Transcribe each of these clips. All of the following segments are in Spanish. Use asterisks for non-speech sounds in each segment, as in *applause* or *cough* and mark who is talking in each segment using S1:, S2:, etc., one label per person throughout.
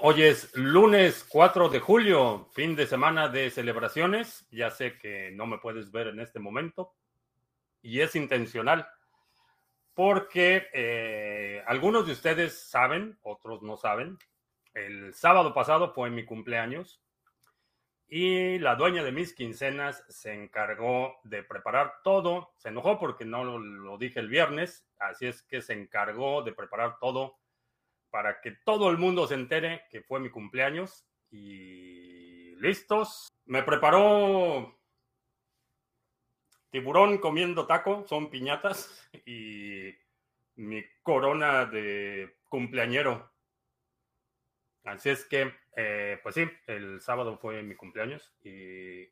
S1: Hoy es lunes 4 de julio, fin de semana de celebraciones. Ya sé que no me puedes ver en este momento y es intencional porque eh, algunos de ustedes saben, otros no saben. El sábado pasado fue mi cumpleaños y la dueña de mis quincenas se encargó de preparar todo. Se enojó porque no lo, lo dije el viernes, así es que se encargó de preparar todo para que todo el mundo se entere que fue mi cumpleaños. Y listos. Me preparó tiburón comiendo taco, son piñatas, y mi corona de cumpleañero. Así es que, eh, pues sí, el sábado fue mi cumpleaños y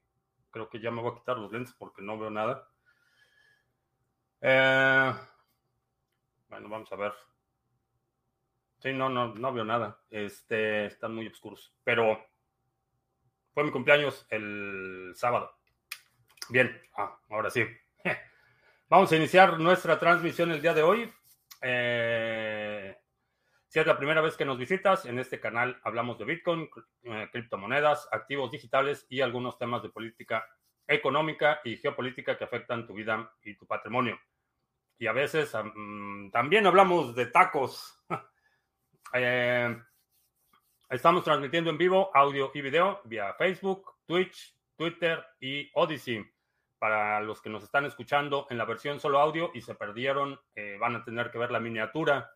S1: creo que ya me voy a quitar los lentes porque no veo nada. Eh, bueno, vamos a ver. Sí, no, no, no veo nada. Este, están muy oscuros. Pero fue mi cumpleaños el sábado. Bien, ah, ahora sí. *laughs* Vamos a iniciar nuestra transmisión el día de hoy. Eh, si es la primera vez que nos visitas, en este canal hablamos de Bitcoin, eh, criptomonedas, activos digitales y algunos temas de política económica y geopolítica que afectan tu vida y tu patrimonio. Y a veces también hablamos de tacos. *laughs* Eh, estamos transmitiendo en vivo audio y video vía Facebook, Twitch, Twitter y Odyssey. Para los que nos están escuchando en la versión solo audio y se perdieron, eh, van a tener que ver la miniatura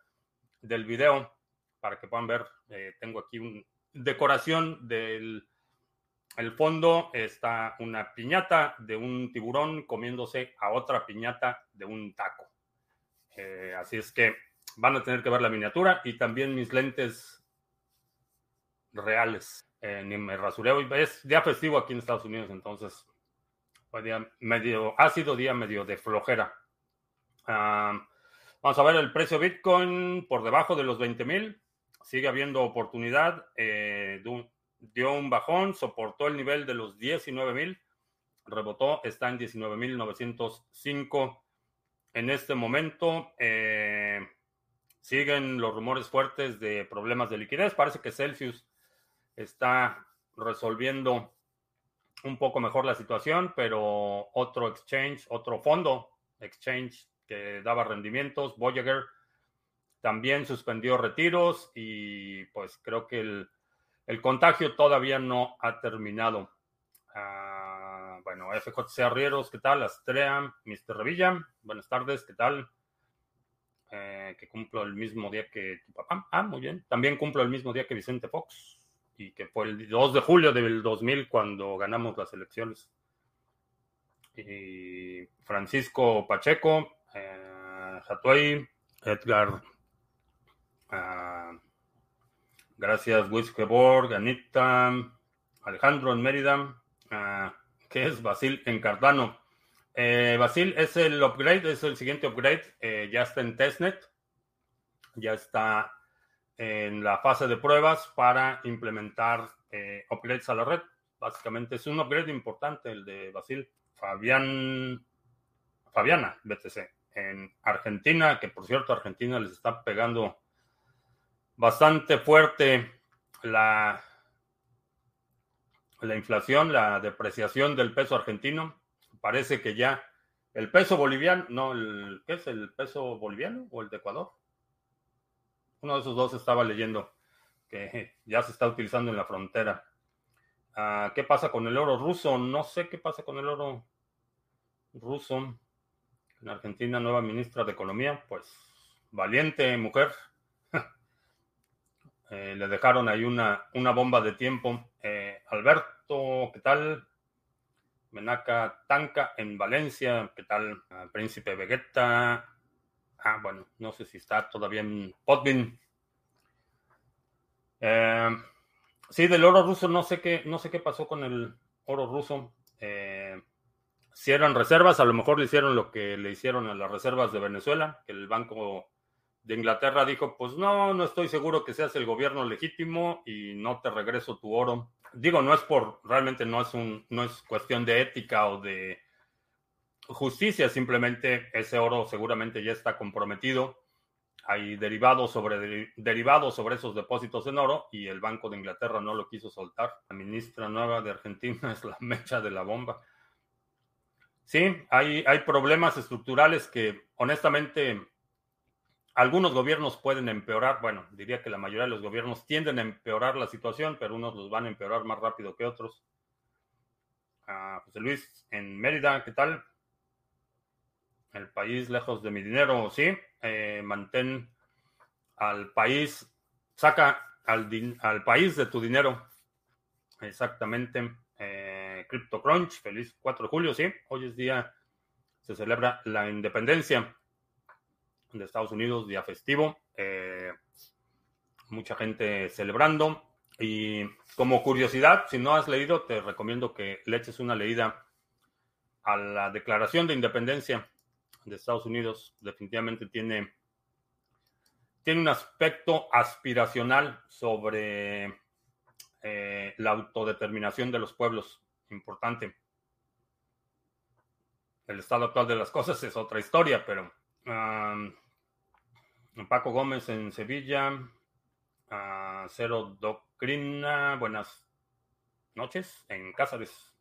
S1: del video para que puedan ver. Eh, tengo aquí una decoración del el fondo. Está una piñata de un tiburón comiéndose a otra piñata de un taco. así es que van a tener que ver la miniatura y también mis lentes reales. Eh, ni me rasuré hoy. Es día festivo aquí en Estados Unidos, entonces fue día medio, ha sido día medio de flojera. vamos a ver el precio Bitcoin por debajo de los 20 mil. Sigue habiendo oportunidad. Eh, dio un bajón, soportó el nivel de los 19 mil. Rebotó, está en 19.905 en este momento. Eh, Siguen los rumores fuertes de problemas de liquidez. Parece que Celsius está resolviendo un poco mejor la situación, pero otro exchange, otro fondo exchange que daba rendimientos, Voyager, también suspendió retiros y pues creo que el, contagio todavía no ha terminado. Ah, bueno, FJC Arrieros, ¿qué tal? Astrea, Mr. Revilla, buenas tardes, ¿qué tal? Eh, que cumplo el mismo día que tu papá. Ah, muy bien. También cumplo el mismo día que Vicente Fox, y que fue el 2 de julio del 2000 cuando ganamos las elecciones. Y Francisco Pacheco, eh, Edgar, uh, gracias, Wiskeborg, Anita, Alejandro en Mérida, uh, que es Basil en Cardano. Eh, Basil, es el upgrade, es el siguiente upgrade. Eh, ya está en testnet. Ya está en la fase de pruebas para implementar eh, upgrades a la red. Básicamente es un upgrade importante el de Basil. Fabián, Fabiana, BTC, en Argentina, que por cierto Argentina les está pegando bastante fuerte la, la inflación, la depreciación del peso argentino parece que ya el peso boliviano, no, el, ¿qué es el peso boliviano o el de Ecuador? Uno de esos dos estaba leyendo que *laughs* ya se está utilizando en la frontera. Ah, ¿Qué pasa con el oro ruso? No sé qué pasa con el oro ruso. En Argentina, nueva ministra de Economía, pues valiente mujer. *laughs* Eh, le dejaron ahí una, una bomba de tiempo. Eh, Alberto, ¿qué tal? Menaca Tanca en Valencia. ¿Qué tal? Ah, Príncipe Vegeta. Ah, bueno, no sé si está todavía en Podvin. Eh, sí, del oro ruso, no sé qué, no sé qué pasó con el oro ruso. Eh, si eran reservas, a lo mejor le hicieron lo que le hicieron a las reservas de Venezuela, que el Banco de Inglaterra dijo, pues no, no estoy seguro que seas el gobierno legítimo y no te regreso tu oro digo, no es por, realmente no es un, no es cuestión de ética o de justicia, simplemente ese oro seguramente ya está comprometido hay derivados sobre derivados sobre esos depósitos en oro y el Banco de Inglaterra no lo quiso soltar. La ministra nueva de Argentina *laughs* es la mecha de la bomba. Sí, hay, hay problemas estructurales que honestamente algunos gobiernos pueden empeorar. Bueno, diría que la mayoría de los gobiernos tienden a empeorar la situación, pero unos los van a empeorar más rápido que otros. Ah, José Luis, en Mérida, ¿qué tal? El país lejos de mi dinero, sí. Eh, mantén al país, saca al, país de tu dinero. Exactamente. Eh, CryptoCrunch, feliz 4 de julio, sí. Hoy es día, se celebra la independencia de Estados Unidos, día festivo. Eh, mucha gente celebrando. Y como curiosidad, si no has leído, te recomiendo que le eches una leída a la Declaración de Independencia de Estados Unidos. Definitivamente tiene, tiene un aspecto aspiracional sobre eh, la autodeterminación de los pueblos. Importante. El estado actual de las cosas es otra historia, pero Paco Gómez en Sevilla, Cero Doctrina, buenas noches, en Cáceres.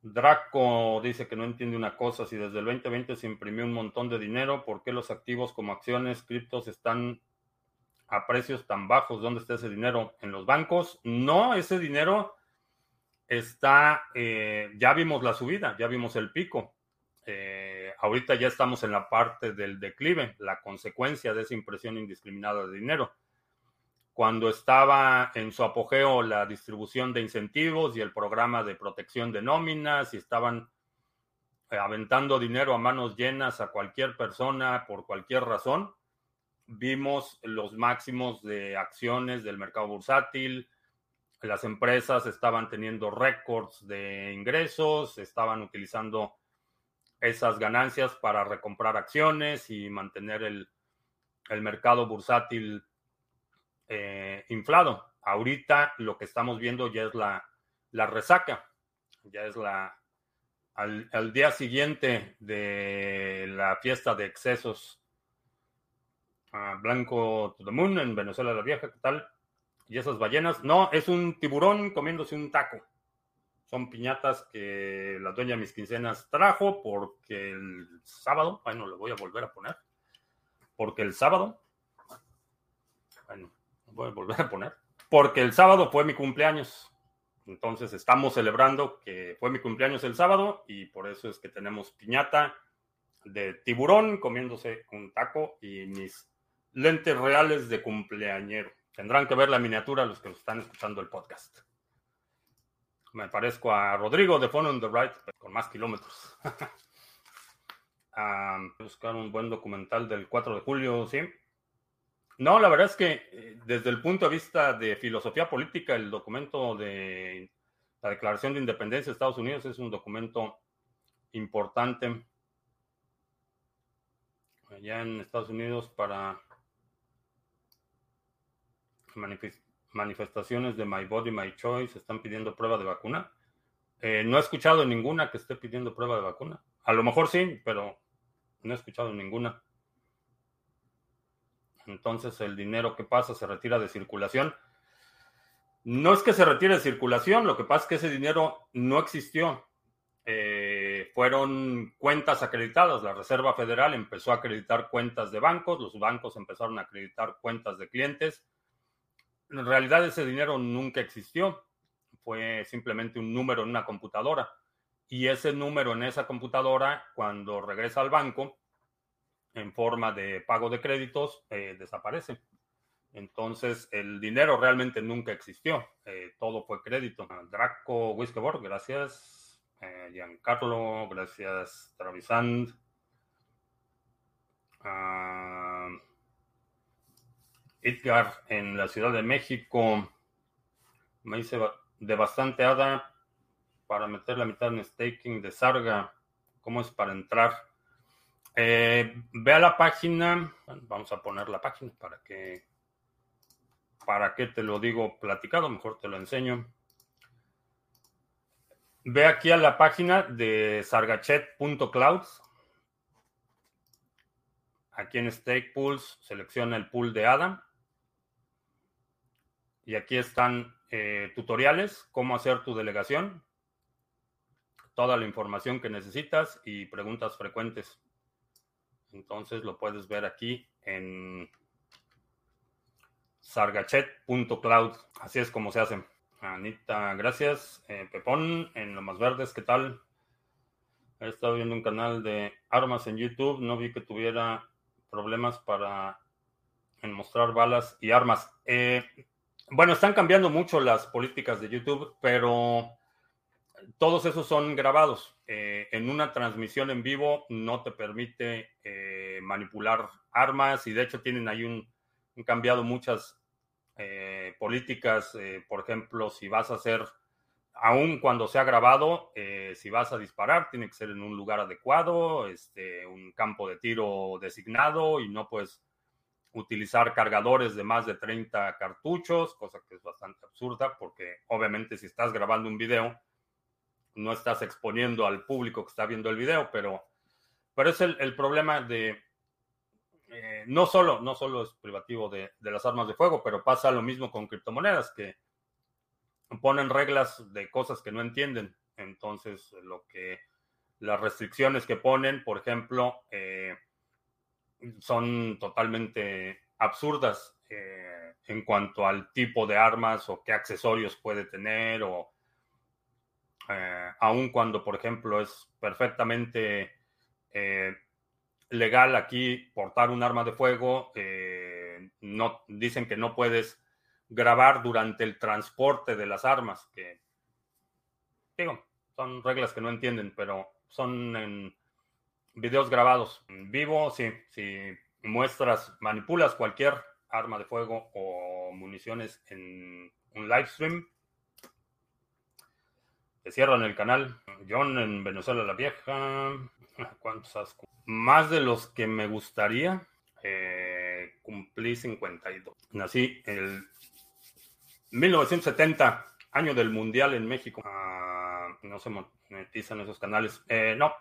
S1: Draco dice que no entiende una cosa, si desde el 2020 se imprimió un montón de dinero, ¿por qué los activos como acciones, criptos están a precios tan bajos? ¿Dónde está ese dinero? ¿En los bancos? No, ese dinero está, eh, ya vimos la subida, ya vimos el pico. Eh, ahorita ya estamos en la parte del declive, la consecuencia de esa impresión indiscriminada de dinero. Cuando estaba en su apogeo la distribución de incentivos y el programa de protección de nóminas y estaban eh, aventando dinero a manos llenas a cualquier persona por cualquier razón, vimos los máximos de acciones del mercado bursátil, las empresas estaban teniendo récords de ingresos, estaban utilizando esas ganancias para recomprar acciones y mantener el, el mercado bursátil eh, inflado. Ahorita lo que estamos viendo ya es la, la resaca, ya es la al, día siguiente de la fiesta de excesos. Blanco to the Moon en Venezuela la Vieja, ¿qué tal? Y esas ballenas, no, es un tiburón comiéndose un taco. Son piñatas que la dueña de mis quincenas trajo porque el sábado, bueno, lo voy a volver a poner, porque el sábado, bueno, voy a volver a poner, porque el sábado fue mi cumpleaños. Entonces estamos celebrando que fue mi cumpleaños el sábado y por eso es que tenemos piñata de tiburón comiéndose un taco y mis lentes reales de cumpleañero. Tendrán que ver la miniatura los que están escuchando el podcast. Me parezco a Rodrigo de Phone on the Right, con más kilómetros. *laughs* a buscar un buen documental del 4 de julio, sí. No, la verdad es que eh, desde el punto de vista de filosofía política, el documento de la Declaración de Independencia de Estados Unidos es un documento importante allá en Estados Unidos para manifestaciones de My Body, My Choice, están pidiendo prueba de vacuna. Eh, no he escuchado ninguna que esté pidiendo prueba de vacuna. A lo mejor sí, pero no he escuchado ninguna entonces el dinero que pasa se retira de circulación. No es que se retire de circulación, lo que pasa es que ese dinero no existió. Eh, fueron cuentas acreditadas. La Reserva Federal empezó a acreditar cuentas de bancos, los bancos empezaron a acreditar cuentas de clientes. En realidad ese dinero nunca existió, fue simplemente un número en una computadora. Y ese número en esa computadora, cuando regresa al banco, en forma de pago de créditos eh, desaparece. Entonces, el dinero realmente nunca existió. Eh, todo fue crédito. Draco Whiskeyboard, gracias. Eh, Giancarlo, gracias. Travisand. Uh, Edgar en la Ciudad de México. Me hice de bastante hada para meter la mitad en staking de Sarga. ¿Cómo es para entrar? Eh, ve a la página, vamos a poner la página para que, para que te lo digo platicado, mejor te lo enseño. Ve aquí a la página de sargachet.clouds. Aquí en Stake Pools selecciona el pool de ADA. Y aquí están eh, tutoriales, cómo hacer tu delegación, toda la información que necesitas y preguntas frecuentes. Entonces lo puedes ver aquí en sargachet.cloud. Así es como se hace. Anita, gracias. Eh, Pepón, en lo más verdes, ¿qué tal? He estado viendo un canal de armas en YouTube. No vi que tuviera problemas para mostrar balas y armas. Eh, bueno, están cambiando mucho las políticas de YouTube, pero todos esos son grabados. Eh, en una transmisión en vivo no te permite eh, manipular armas y de hecho tienen ahí un, cambiado muchas eh, políticas. por ejemplo, si vas a hacer, aun cuando sea grabado, si vas a disparar, tiene que ser en un lugar adecuado, este, un campo de tiro designado y no puedes utilizar cargadores de más de 30 cartuchos, cosa que es bastante absurda porque obviamente si estás grabando un video, no estás exponiendo al público que está viendo el video, pero, pero es el, problema de, eh, no, solo, no solo es privativo de, las armas de fuego, pero pasa lo mismo con criptomonedas, que ponen reglas de cosas que no entienden. Entonces, lo que las restricciones que ponen, por ejemplo, eh, son totalmente absurdas eh, en cuanto al tipo de armas o qué accesorios puede tener o eh, aun cuando, por ejemplo, es perfectamente eh, legal aquí portar un arma de fuego, eh, no, dicen que no puedes grabar durante el transporte de las armas, que digo, son reglas que no entienden, pero son en videos grabados en vivo, sí, si muestras, manipulas cualquier arma de fuego o municiones en un live stream, cierran el canal. John en Venezuela la Vieja. *laughs* ¿Cuántos has? Más de los que me gustaría. Eh, cumplí 52. Nací el 1970, año del Mundial en México. Ah, no se monetizan esos canales. Eh, no.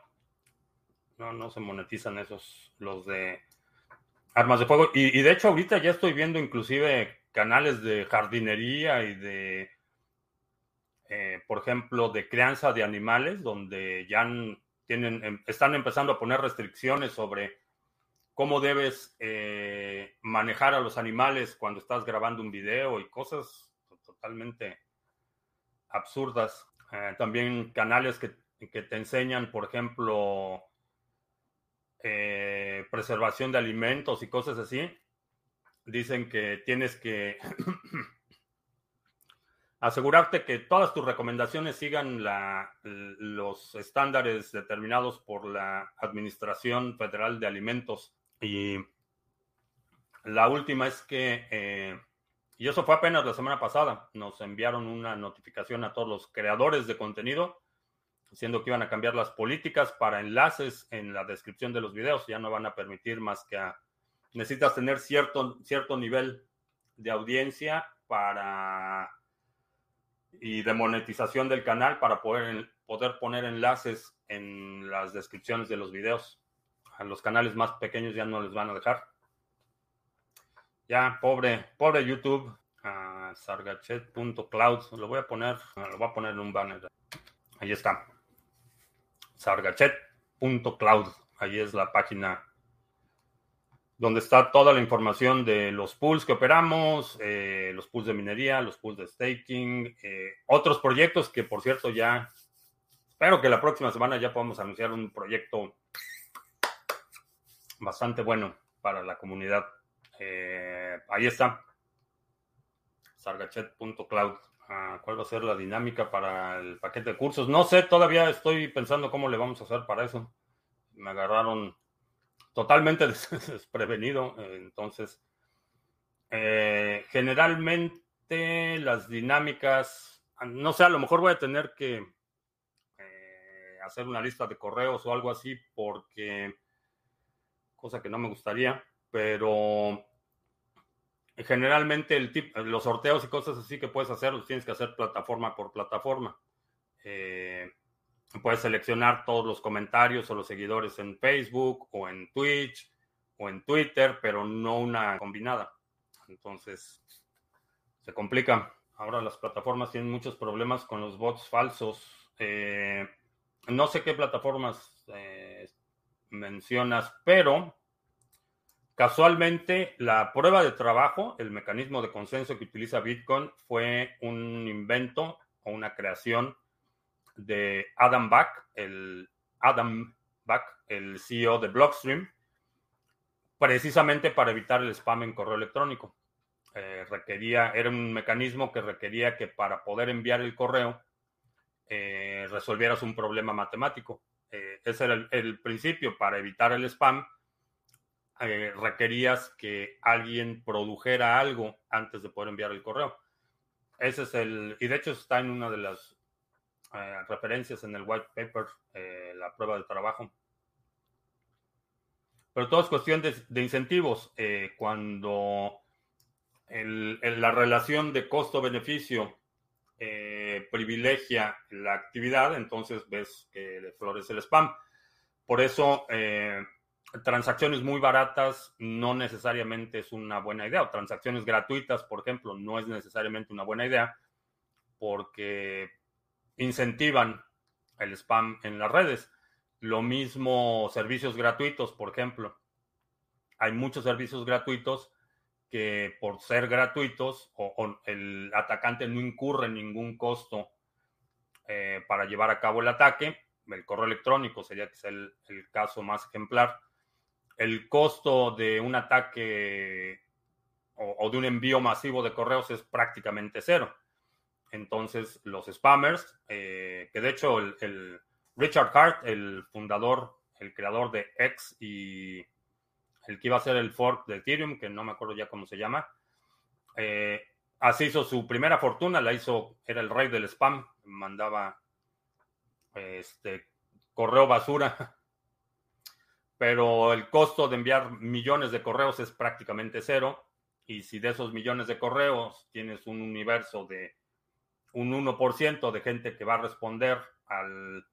S1: No, no se monetizan esos, los de armas de fuego. y de hecho ahorita ya estoy viendo inclusive canales de jardinería y de eh, por ejemplo, de crianza de animales, donde ya tienen, em, están empezando a poner restricciones sobre cómo debes eh, manejar a los animales cuando estás grabando un video y cosas totalmente absurdas. Eh, también canales que, que, te enseñan, por ejemplo, preservación de alimentos y cosas así. Dicen que tienes que *clears throat* asegurarte que todas tus recomendaciones sigan los estándares determinados por la Administración Federal de Alimentos. Y la última es que, eh, y eso fue apenas la semana pasada, nos enviaron una notificación a todos los creadores de contenido diciendo que iban a cambiar las políticas para enlaces en la descripción de los videos. Ya no van a permitir más que a... Necesitas tener cierto, cierto nivel de audiencia para y de monetización del canal para poder, poder poner enlaces en las descripciones de los videos. A los canales más pequeños ya no les van a dejar. Ya, pobre, pobre YouTube. Sargachet.cloud. Lo voy a poner, lo voy a poner en un banner. Ahí está. Sargachet.cloud. Ahí es la página donde está toda la información de los pools que operamos, eh, los pools de minería, los pools de staking, eh, otros proyectos que, por cierto, ya espero que la próxima semana ya podamos anunciar un proyecto bastante bueno para la comunidad. Eh, ahí está, sargachet.cloud. Ah, ¿Cuál va a ser la dinámica para el paquete de cursos? No sé, todavía estoy pensando cómo le vamos a hacer para eso. Me agarraron totalmente *laughs* desprevenido. Entonces, eh, generalmente las dinámicas, no sé, a lo mejor voy a tener que eh, hacer una lista de correos o algo así, porque, cosa que no me gustaría, pero generalmente los sorteos y cosas así que puedes hacer, los tienes que hacer plataforma por plataforma. Eh, Puedes seleccionar todos los comentarios o los seguidores en Facebook o en Twitch o en Twitter, pero no una combinada. Entonces, se complica. Ahora las plataformas tienen muchos problemas con los bots falsos. Eh, no sé qué plataformas eh, mencionas, pero casualmente la prueba de trabajo, el mecanismo de consenso que utiliza Bitcoin, fue un invento o una creación de Adam Back, el Adam Back, el CEO de Blockstream, precisamente para evitar el spam en correo electrónico. Eh, requería, era un mecanismo que requería que para poder enviar el correo eh, resolvieras un problema matemático. Eh, ese era el, principio. Para evitar el spam, requerías que alguien produjera algo antes de poder enviar el correo. Ese es el, y de hecho está en una de las referencias en el white paper, la prueba de trabajo. Pero todo es cuestión de, incentivos. cuando la relación de costo-beneficio eh, privilegia la actividad, entonces ves que florece el spam. Por eso, eh, transacciones muy baratas no necesariamente es una buena idea, o transacciones gratuitas, por ejemplo, no es necesariamente una buena idea porque incentivan el spam en las redes. Lo mismo servicios gratuitos, por ejemplo. Hay muchos servicios gratuitos que por ser gratuitos o, el atacante no incurre ningún costo eh, para llevar a cabo el ataque. El correo electrónico sería que es el, caso más ejemplar. El costo de un ataque o, de un envío masivo de correos es prácticamente cero. Entonces, los spammers, eh, que de hecho el Richard Hart, el fundador, el creador de X y el que iba a ser el fork de Ethereum, que no me acuerdo ya cómo se llama. Eh, así hizo su primera fortuna, la hizo, era el rey del spam, mandaba este correo basura, pero el costo de enviar millones de correos es prácticamente cero. Y si de esos millones de correos tienes un universo de un 1% de gente que va a responder al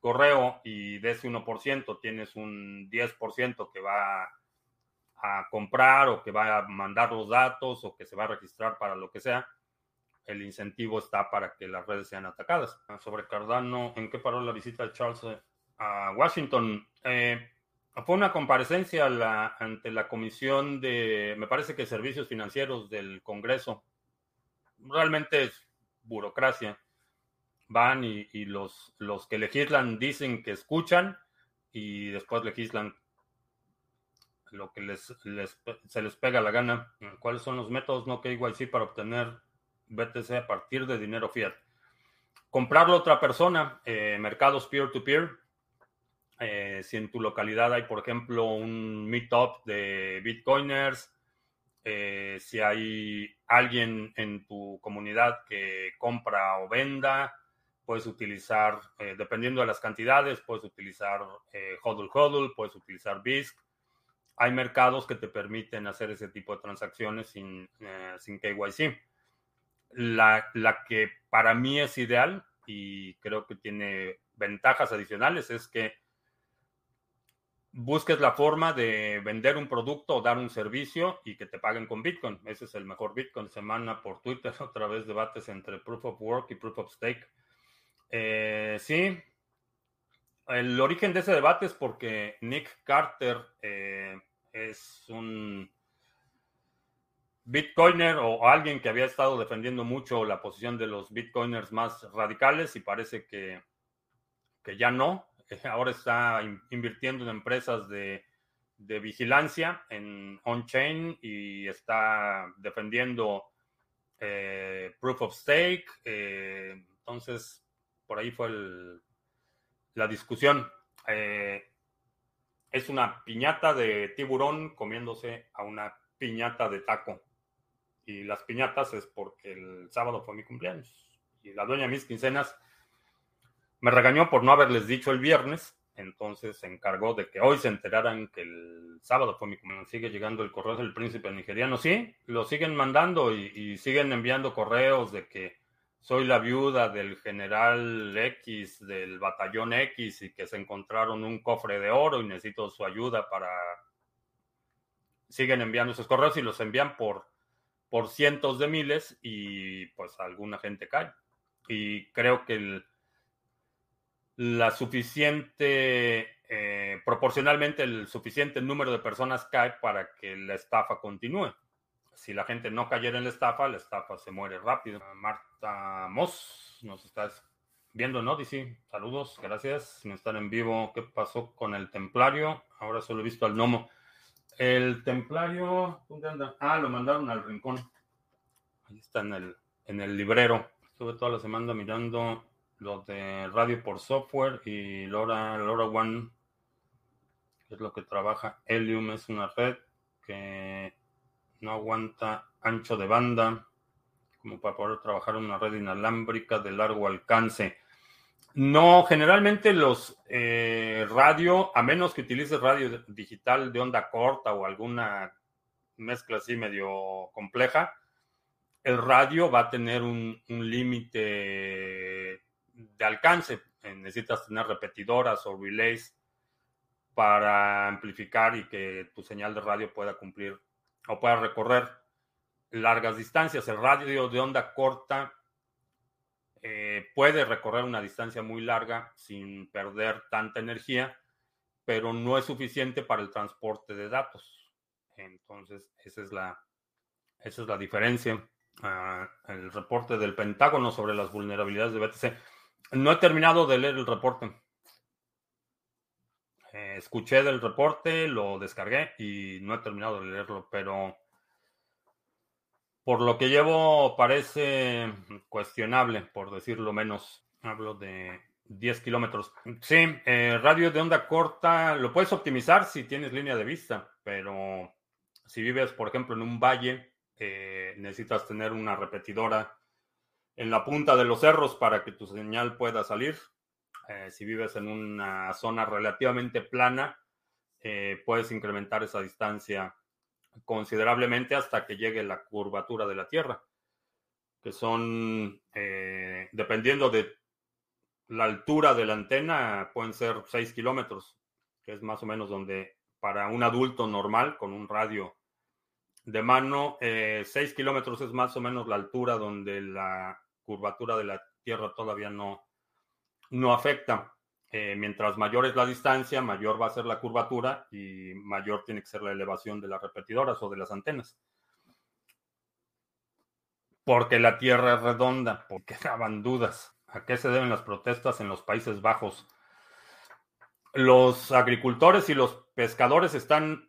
S1: correo y de ese 1% tienes un 10% que va a comprar o que va a mandar los datos o que se va a registrar para lo que sea, el incentivo está para que las redes sean atacadas. Sobre Cardano, ¿en qué paró la visita de Charles eh, a Washington? Eh, fue una comparecencia ante la Comisión de, me parece que Servicios Financieros del Congreso. Realmente es burocracia. Van y, los, los que legislan dicen que escuchan y después legislan lo que les, se les pega la gana. ¿Cuáles son los métodos no KYC para obtener BTC a partir de dinero fiat? Comprarlo a otra persona, eh, mercados peer-to-peer. Eh, si en tu localidad hay, por ejemplo, un meetup de bitcoiners, eh, si hay alguien en tu comunidad que compra o venda, puedes utilizar, dependiendo de las cantidades, puedes utilizar HODL HODL, puedes utilizar BISC hay mercados que te permiten hacer ese tipo de transacciones sin, eh, sin KYC. La, la, que para mí es ideal y creo que tiene ventajas adicionales es que busques la forma de vender un producto o dar un servicio y que te paguen con Bitcoin. Ese es el mejor Bitcoin. Semana por Twitter, *laughs* otra vez debates entre Proof of Work y Proof of Stake. Eh, sí, el origen de ese debate es porque Nick Carter eh, es un bitcoiner o alguien que había estado defendiendo mucho la posición de los bitcoiners más radicales y parece que, que ya no. Ahora está invirtiendo en empresas de, vigilancia en on-chain y está defendiendo eh, proof of stake. Eh, entonces, por ahí fue la discusión. Eh, es una piñata de tiburón comiéndose a una piñata de taco. Y las piñatas es porque el sábado fue mi cumpleaños. Y la dueña de mis quincenas me regañó por no haberles dicho el viernes. Entonces se encargó de que hoy se enteraran que el sábado fue mi cumpleaños. Sigue llegando el correo del príncipe nigeriano. Sí, lo siguen mandando y, siguen enviando correos de que soy la viuda del general X del batallón X y que se encontraron un cofre de oro y necesito su ayuda para siguen enviando esos correos y los envían por, por cientos de miles y pues alguna gente cae. Y creo que el, la suficiente, eh, proporcionalmente el suficiente número de personas cae para que la estafa continúe. Si la gente no cayera en la estafa, la estafa se muere rápido. Marta Moss nos estás viendo, ¿no? Dice, saludos, gracias. Me están en vivo. ¿Qué pasó con el templario? Ahora solo he visto al gnomo. El templario, ¿dónde anda? Ah, lo mandaron al rincón. Ahí está en el, en el librero. Estuve toda la semana mirando lo de radio por software y LoRa, LoRa One, es lo que trabaja Helium, es una red que no aguanta ancho de banda como para poder trabajar en una red inalámbrica de largo alcance. No, generalmente los eh, radio, a menos que utilices radio digital de onda corta o alguna mezcla así medio compleja, el radio va a tener un límite de alcance. Eh, necesitas tener repetidoras o relays para amplificar y que tu señal de radio pueda cumplir o pueda recorrer largas distancias. El radio de onda corta eh, puede recorrer una distancia muy larga sin perder tanta energía, pero no es suficiente para el transporte de datos. Entonces, esa es la, esa es la diferencia. Ah, el reporte del Pentágono sobre las vulnerabilidades de BTC. No he terminado de leer el reporte. Eh, escuché del reporte, lo descargué y no he terminado de leerlo, pero por lo que llevo parece cuestionable, por decirlo menos. Hablo de 10 kilómetros. Sí, eh, radio de onda corta lo puedes optimizar si tienes línea de vista, pero si vives, por ejemplo, en un valle, eh, necesitas tener una repetidora en la punta de los cerros para que tu señal pueda salir. Eh, si vives en una zona relativamente plana, eh, puedes incrementar esa distancia considerablemente hasta que llegue la curvatura de la Tierra, que son, eh, dependiendo de la altura de la antena, pueden ser 6 kilómetros, que es más o menos donde para un adulto normal con un radio de mano, 6 kilómetros es más o menos la altura donde la curvatura de la Tierra todavía no, no afecta. Eh, mientras mayor es la distancia, mayor va a ser la curvatura y mayor tiene que ser la elevación de las repetidoras o de las antenas. Porque la Tierra es redonda, porque *laughs* daban dudas. ¿A qué se deben las protestas en los Países Bajos? Los agricultores y los pescadores están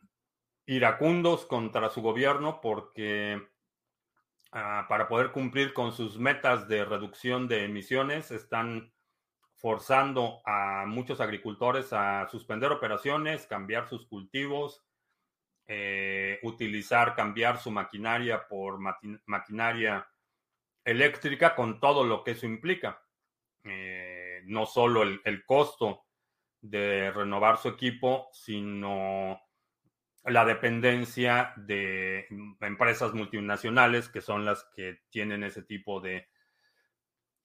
S1: iracundos contra su gobierno porque Ah, para poder cumplir con sus metas de reducción de emisiones, están forzando a muchos agricultores a suspender operaciones, cambiar sus cultivos, eh, utilizar, cambiar su maquinaria por maquinaria eléctrica con todo lo que eso implica. Eh, no solo el costo de renovar su equipo, sino la dependencia de empresas multinacionales que son las que tienen ese tipo de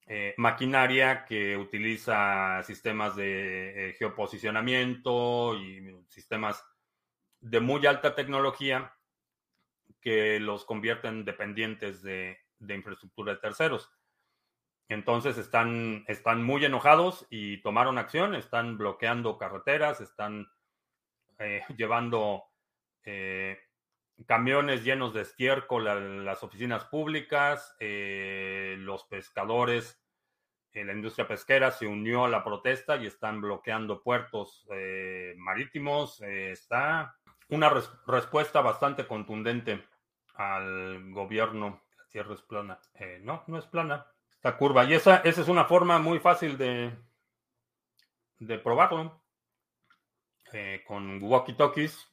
S1: eh, maquinaria que utiliza sistemas de eh, geoposicionamiento y sistemas de muy alta tecnología que los convierten dependientes de, infraestructura de terceros. Entonces están, están muy enojados y tomaron acción, están bloqueando carreteras, están eh, *laughs* llevando eh, camiones llenos de estiércol a las oficinas públicas, eh, los pescadores, eh, la industria pesquera se unió a la protesta y están bloqueando puertos marítimos. está una respuesta bastante contundente al gobierno. La tierra es plana. no, no es plana. Está curva. Y esa, esa es una forma muy fácil de, de probarlo. con walkie-talkies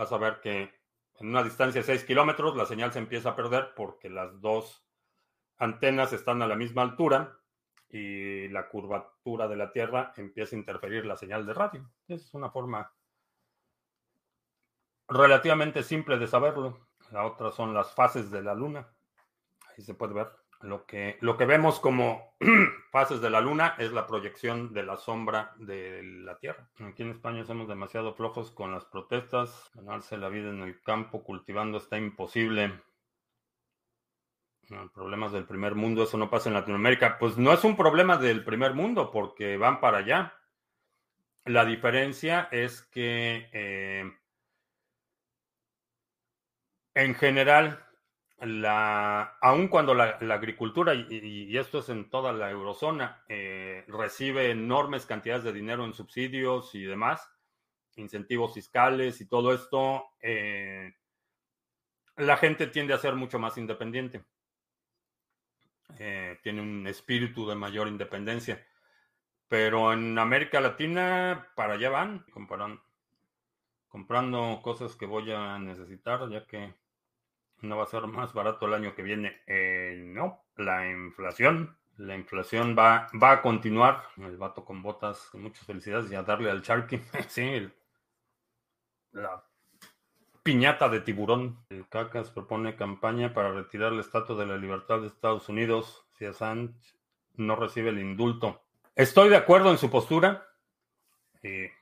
S1: vas a ver que en una distancia de 6 kilómetros la señal se empieza a perder porque las dos antenas están a la misma altura y la curvatura de la Tierra empieza a interferir la señal de radio. es una forma relativamente simple de saberlo. La otra son las fases de la Luna. Ahí se puede ver. Lo que, lo que vemos como *clears throat* fases de la luna es la proyección de la sombra de la Tierra. Aquí en España somos demasiado flojos con las protestas. Ganarse la vida en el campo cultivando está imposible. problemas del primer mundo, eso no pasa en Latinoamérica. Pues no es un problema del primer mundo porque van para allá. La diferencia es que eh, en general la, aun cuando la, agricultura, y, esto es en toda la eurozona, eh, recibe enormes cantidades de dinero en subsidios y demás, incentivos fiscales y todo esto, eh, la gente tiende a ser mucho más independiente. Eh, tiene un espíritu de mayor independencia. Pero en América Latina, para allá van, comprando cosas que voy a necesitar, ya que no va a ser más barato el año que viene. Eh, no, la inflación. La inflación va, va a continuar. El vato con botas, muchas felicidades y a darle al Sharky. *laughs* sí, la piñata de tiburón. El CACAS propone campaña para retirar el estatus de la libertad de Estados Unidos si Assange no recibe el indulto. Estoy de acuerdo en su postura. Eh,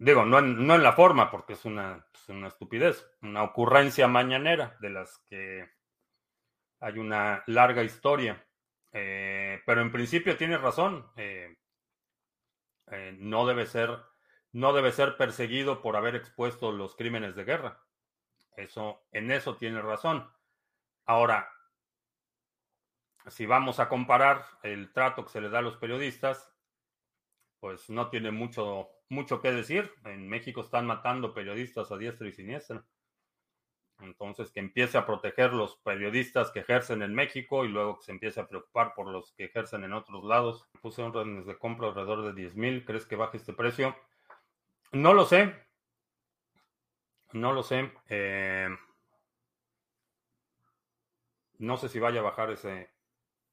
S1: Digo, no en, no en la forma, porque es una, pues, una, estupidez, una ocurrencia mañanera de las que hay una larga historia. Eh, pero en principio tiene razón. Eh, eh, no debe ser, no debe ser perseguido por haber expuesto los crímenes de guerra. Eso, en eso tiene razón. Ahora, si vamos a comparar el trato que se le da a los periodistas, pues no tiene mucho mucho que decir. En México están matando periodistas a diestra y siniestra. Entonces, que empiece a proteger los periodistas que ejercen en México y luego que se empiece a preocupar por los que ejercen en otros lados. Puse órdenes de compra alrededor de 10 mil. ¿Crees que baje este precio? No lo sé. No lo sé. Eh, no sé si vaya a bajar ese,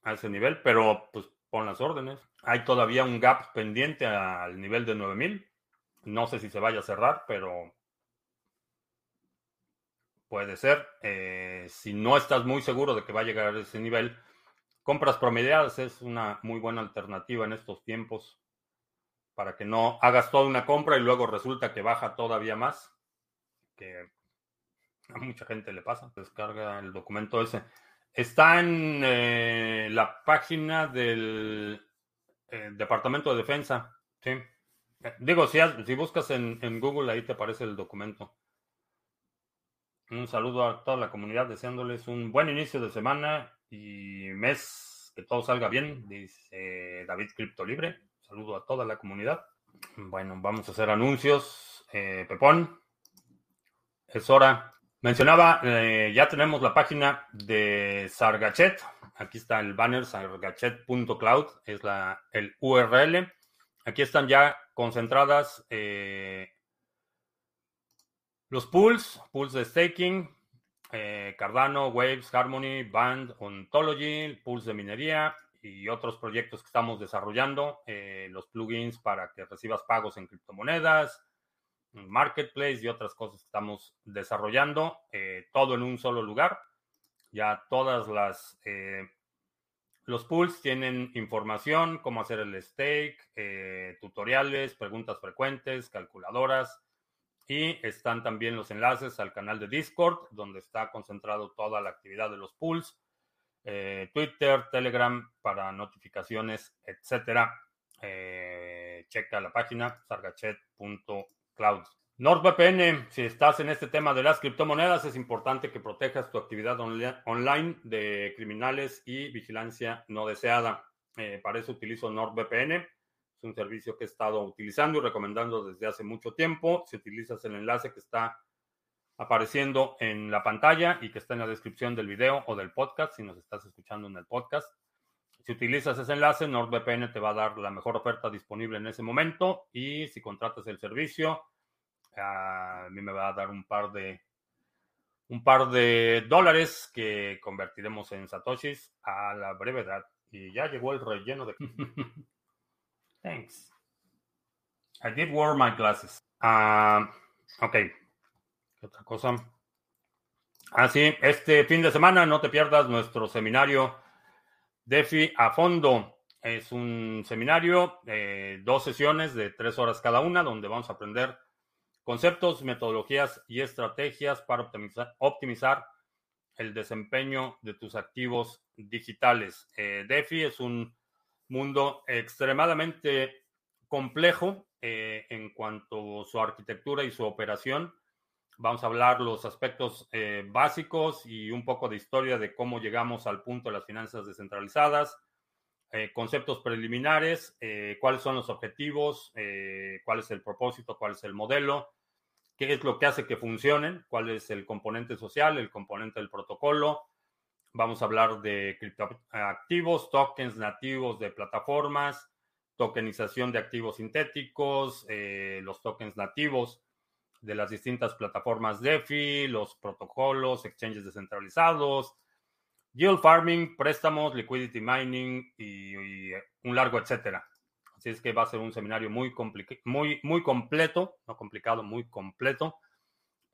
S1: a ese nivel, pero pues pon las órdenes. Hay todavía un gap pendiente al nivel de 9000. No sé si se vaya a cerrar, pero puede ser. Eh, si no estás muy seguro de que va a llegar a ese nivel, compras promediadas es una muy buena alternativa en estos tiempos para que no hagas toda una compra y luego resulta que baja todavía más, que a mucha gente le pasa. Descarga el documento ese. Está en eh, la página del eh, Departamento de Defensa. Sí. Eh, digo, si, buscas en, en, Google, ahí te aparece el documento. Un saludo a toda la comunidad, deseándoles un buen inicio de semana y mes, que todo salga bien, dice David Cripto Libre. Saludo a toda la comunidad. Bueno, vamos a hacer anuncios. Eh, Pepón, es hora. Mencionaba, ya tenemos la página de Sargachet, Aquí está el banner sargachet.cloud, es la, el URL. Aquí están ya concentradas eh, los pools, pools de staking, eh, Cardano, Waves, Harmony, Band, Ontology, pools de minería y otros proyectos que estamos desarrollando, eh, los plugins para que recibas pagos en criptomonedas, marketplace y otras cosas que estamos desarrollando, todo en un solo lugar. Ya todas las... Eh, los pools tienen información, cómo hacer el stake, eh, tutoriales, preguntas frecuentes, calculadoras y están también los enlaces al canal de Discord, donde está concentrado toda la actividad de los pools, eh, Twitter, Telegram para notificaciones, etcétera. checa la página sargachet.cloud. NordVPN, si estás en este tema de las criptomonedas, es importante que protejas tu actividad online de criminales y vigilancia no deseada. Eh, para eso utilizo NordVPN. Es un servicio que he estado utilizando y recomendando desde hace mucho tiempo. Si utilizas el enlace que está apareciendo en la pantalla y que está en la descripción del video o del podcast, si nos estás escuchando en el podcast, si utilizas ese enlace, NordVPN te va a dar la mejor oferta disponible en ese momento y si contratas el servicio, a mí me va a dar un par de un par de dólares que convertiremos en satoshis a la brevedad. Y ya llegó el relleno de... *laughs* Thanks. I did wear my glasses. Ah, ok. ¿Qué otra cosa? Ah, sí. Este fin de semana no te pierdas nuestro seminario DeFi a fondo es un seminario, dos sesiones de tres horas cada una, donde vamos a aprender conceptos, metodologías y estrategias para optimizar, optimizar el desempeño de tus activos digitales. Eh, DeFi es un mundo extremadamente complejo eh, en cuanto a su arquitectura y su operación. Vamos a hablar los aspectos eh, básicos y un poco de historia de cómo llegamos al punto de las finanzas descentralizadas, conceptos preliminares, cuáles son los objetivos, cuál es el propósito, cuál es el modelo, qué es lo que hace que funcionen, cuál es el componente social, el componente del protocolo. Vamos a hablar de criptoactivos, tokens nativos de plataformas, tokenización de activos sintéticos, eh, los tokens nativos de las distintas plataformas DeFi, los protocolos, exchanges descentralizados, yield farming, préstamos, liquidity mining y un largo etcétera. Así es que va a ser un seminario muy, muy, muy completo, no complicado, muy completo,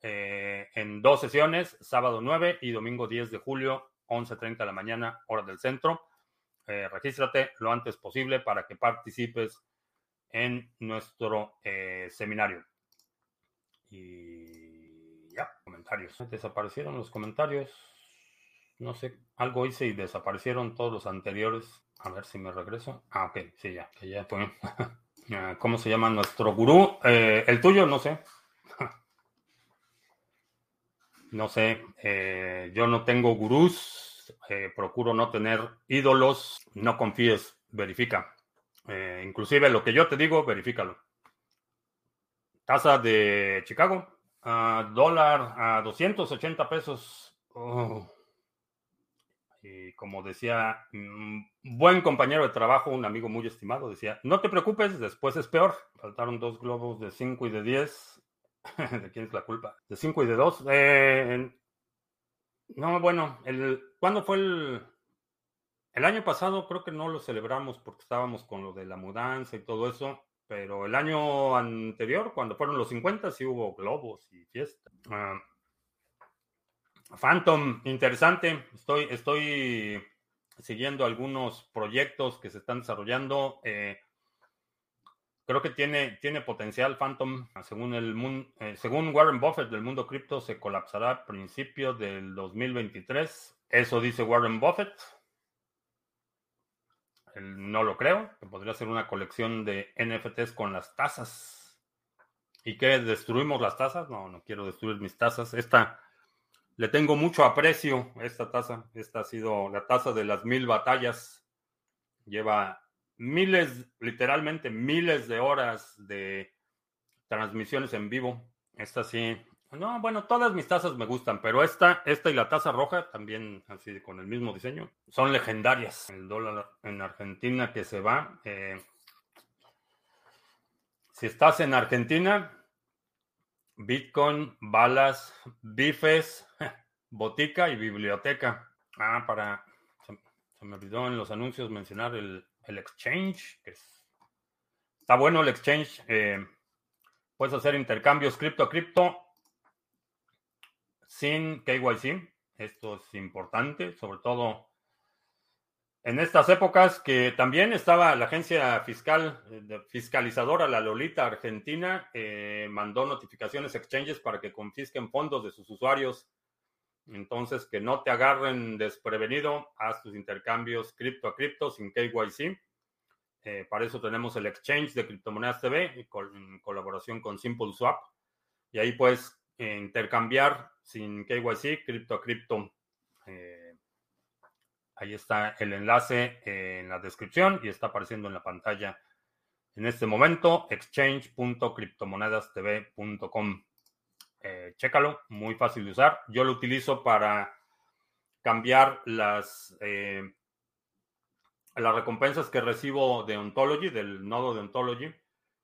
S1: eh, en dos sesiones, sábado 9 y domingo 10 de julio, 11.30 de la mañana, hora del centro. Eh, regístrate lo antes posible para que participes en nuestro eh, seminario. Y ya, comentarios. Desaparecieron los comentarios. No sé, algo hice y desaparecieron todos los anteriores. A ver si me regreso. Ah, ok, sí, ya, que ya fue. *laughs* ¿Cómo se llama nuestro gurú? Eh, el tuyo, no sé. *laughs* no sé, eh, yo no tengo gurús, eh, procuro no tener ídolos, no confíes, verifica. inclusive lo que yo te digo, verifícalo. Tasa de Chicago, dólar a 280 pesos. Oh. Y como decía un buen compañero de trabajo, un amigo muy estimado, decía, no te preocupes, después es peor. Faltaron dos globos de 5 y de 10. *laughs* ¿De quién es la culpa? De 5 y de 2. Eh, no, bueno, el, ¿cuándo fue el, el año pasado? Creo que no lo celebramos porque estábamos con lo de la mudanza y todo eso. Pero el año anterior, cuando fueron los 50, sí hubo globos y fiesta. Ah, Phantom, interesante. Estoy, estoy siguiendo algunos proyectos que se están desarrollando. Eh, creo que tiene, tiene potencial Phantom. Según, el, eh, según Warren Buffett del mundo cripto, se colapsará a principios del 2023. Eso dice Warren Buffett. No lo creo, que podría ser una colección de NFTs con las tasas. ¿Y qué? ¿Destruimos las tasas? No, no quiero destruir mis tasas. Esta le tengo mucho aprecio esta taza. Esta ha sido la taza de las mil batallas. Lleva miles, literalmente miles de horas de transmisiones en vivo. Esta sí. No, bueno, todas mis tazas me gustan, pero esta, esta y la taza roja, también así con el mismo diseño, son legendarias. El dólar en Argentina que se va. Eh, si estás en Argentina, Bitcoin, balas, bifes, *laughs* botica y biblioteca. Ah, para. Se, me olvidó en los anuncios mencionar el, exchange, que está bueno el exchange. Eh, puedes hacer intercambios cripto a cripto sin KYC. Esto es importante, sobre todo en estas épocas que también estaba la agencia fiscal, eh, fiscalizadora, la Lolita Argentina, eh, mandó notificaciones exchanges para que confisquen fondos de sus usuarios. Entonces, que no te agarren desprevenido, haz tus intercambios cripto a cripto sin KYC. Eh, para eso tenemos el exchange de criptomonedas TV en colaboración con Simple Swap. Y ahí puedes intercambiar sin KYC, cripto a cripto. Ahí está el enlace en la descripción y está apareciendo en la pantalla en este momento, exchange.criptomonedastv.com. Eh, chécalo, muy fácil de usar. Yo lo utilizo para cambiar las, eh, las recompensas que recibo de Ontology, del nodo de Ontology.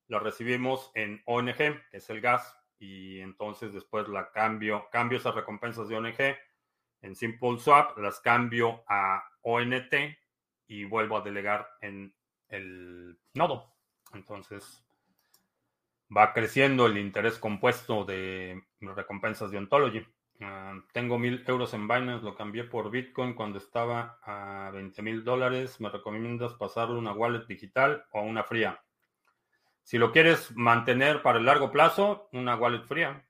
S1: Las recibimos en ONG, que es el gas, y entonces después la cambio, cambio esas recompensas de ONG en Simple Swap, las cambio a ONT y vuelvo a delegar en el nodo. Entonces va creciendo el interés compuesto de recompensas de Ontology. Ah, tengo mil euros en Binance, lo cambié por Bitcoin cuando estaba a 20 mil dólares. ¿Me recomiendas pasarlo a una wallet digital o a una fría? Si lo quieres mantener para el largo plazo, una wallet fría.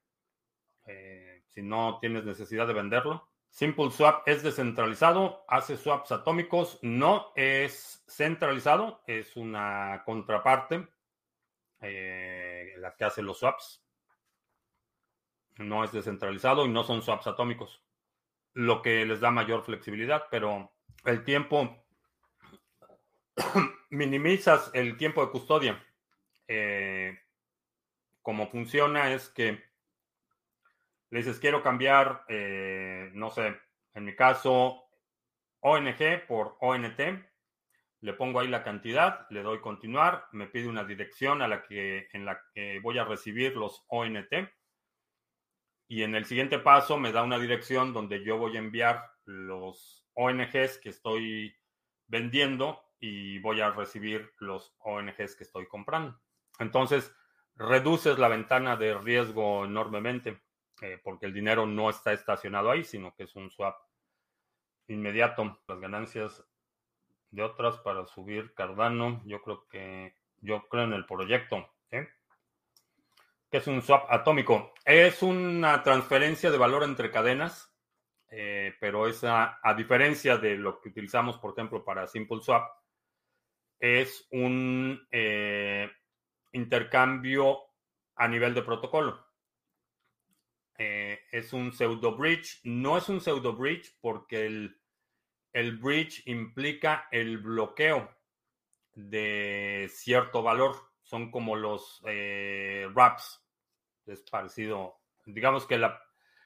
S1: Eh, si no tienes necesidad de venderlo. Simple Swap es descentralizado, hace swaps atómicos, no es centralizado, es una contraparte eh, la que hace los swaps. No es descentralizado y no son swaps atómicos, lo que les da mayor flexibilidad, pero el tiempo, *coughs* minimizas el tiempo de custodia. Eh, como funciona es que le dices, quiero cambiar, eh, no sé, en mi caso, ONG por ONT. Le pongo ahí la cantidad, le doy continuar, me pide una dirección a la que, en la que voy a recibir los ONT. Y en el siguiente paso me da una dirección donde yo voy a enviar los ONGs que estoy vendiendo y voy a recibir los ONGs que estoy comprando. Entonces, reduces la ventana de riesgo enormemente. Eh, porque el dinero no está estacionado ahí, sino que es un swap inmediato. Las ganancias de otras para subir Cardano, yo creo que, yo creo en el proyecto, ¿eh? que es un swap atómico. Es una transferencia de valor entre cadenas, eh, pero esa, a diferencia de lo que utilizamos, por ejemplo, para Simple Swap, es un intercambio a nivel de protocolo. Eh, es un pseudo bridge. No es un pseudo bridge porque el, el bridge implica el bloqueo de cierto valor. Son como los eh, wraps. Es parecido. Digamos que la,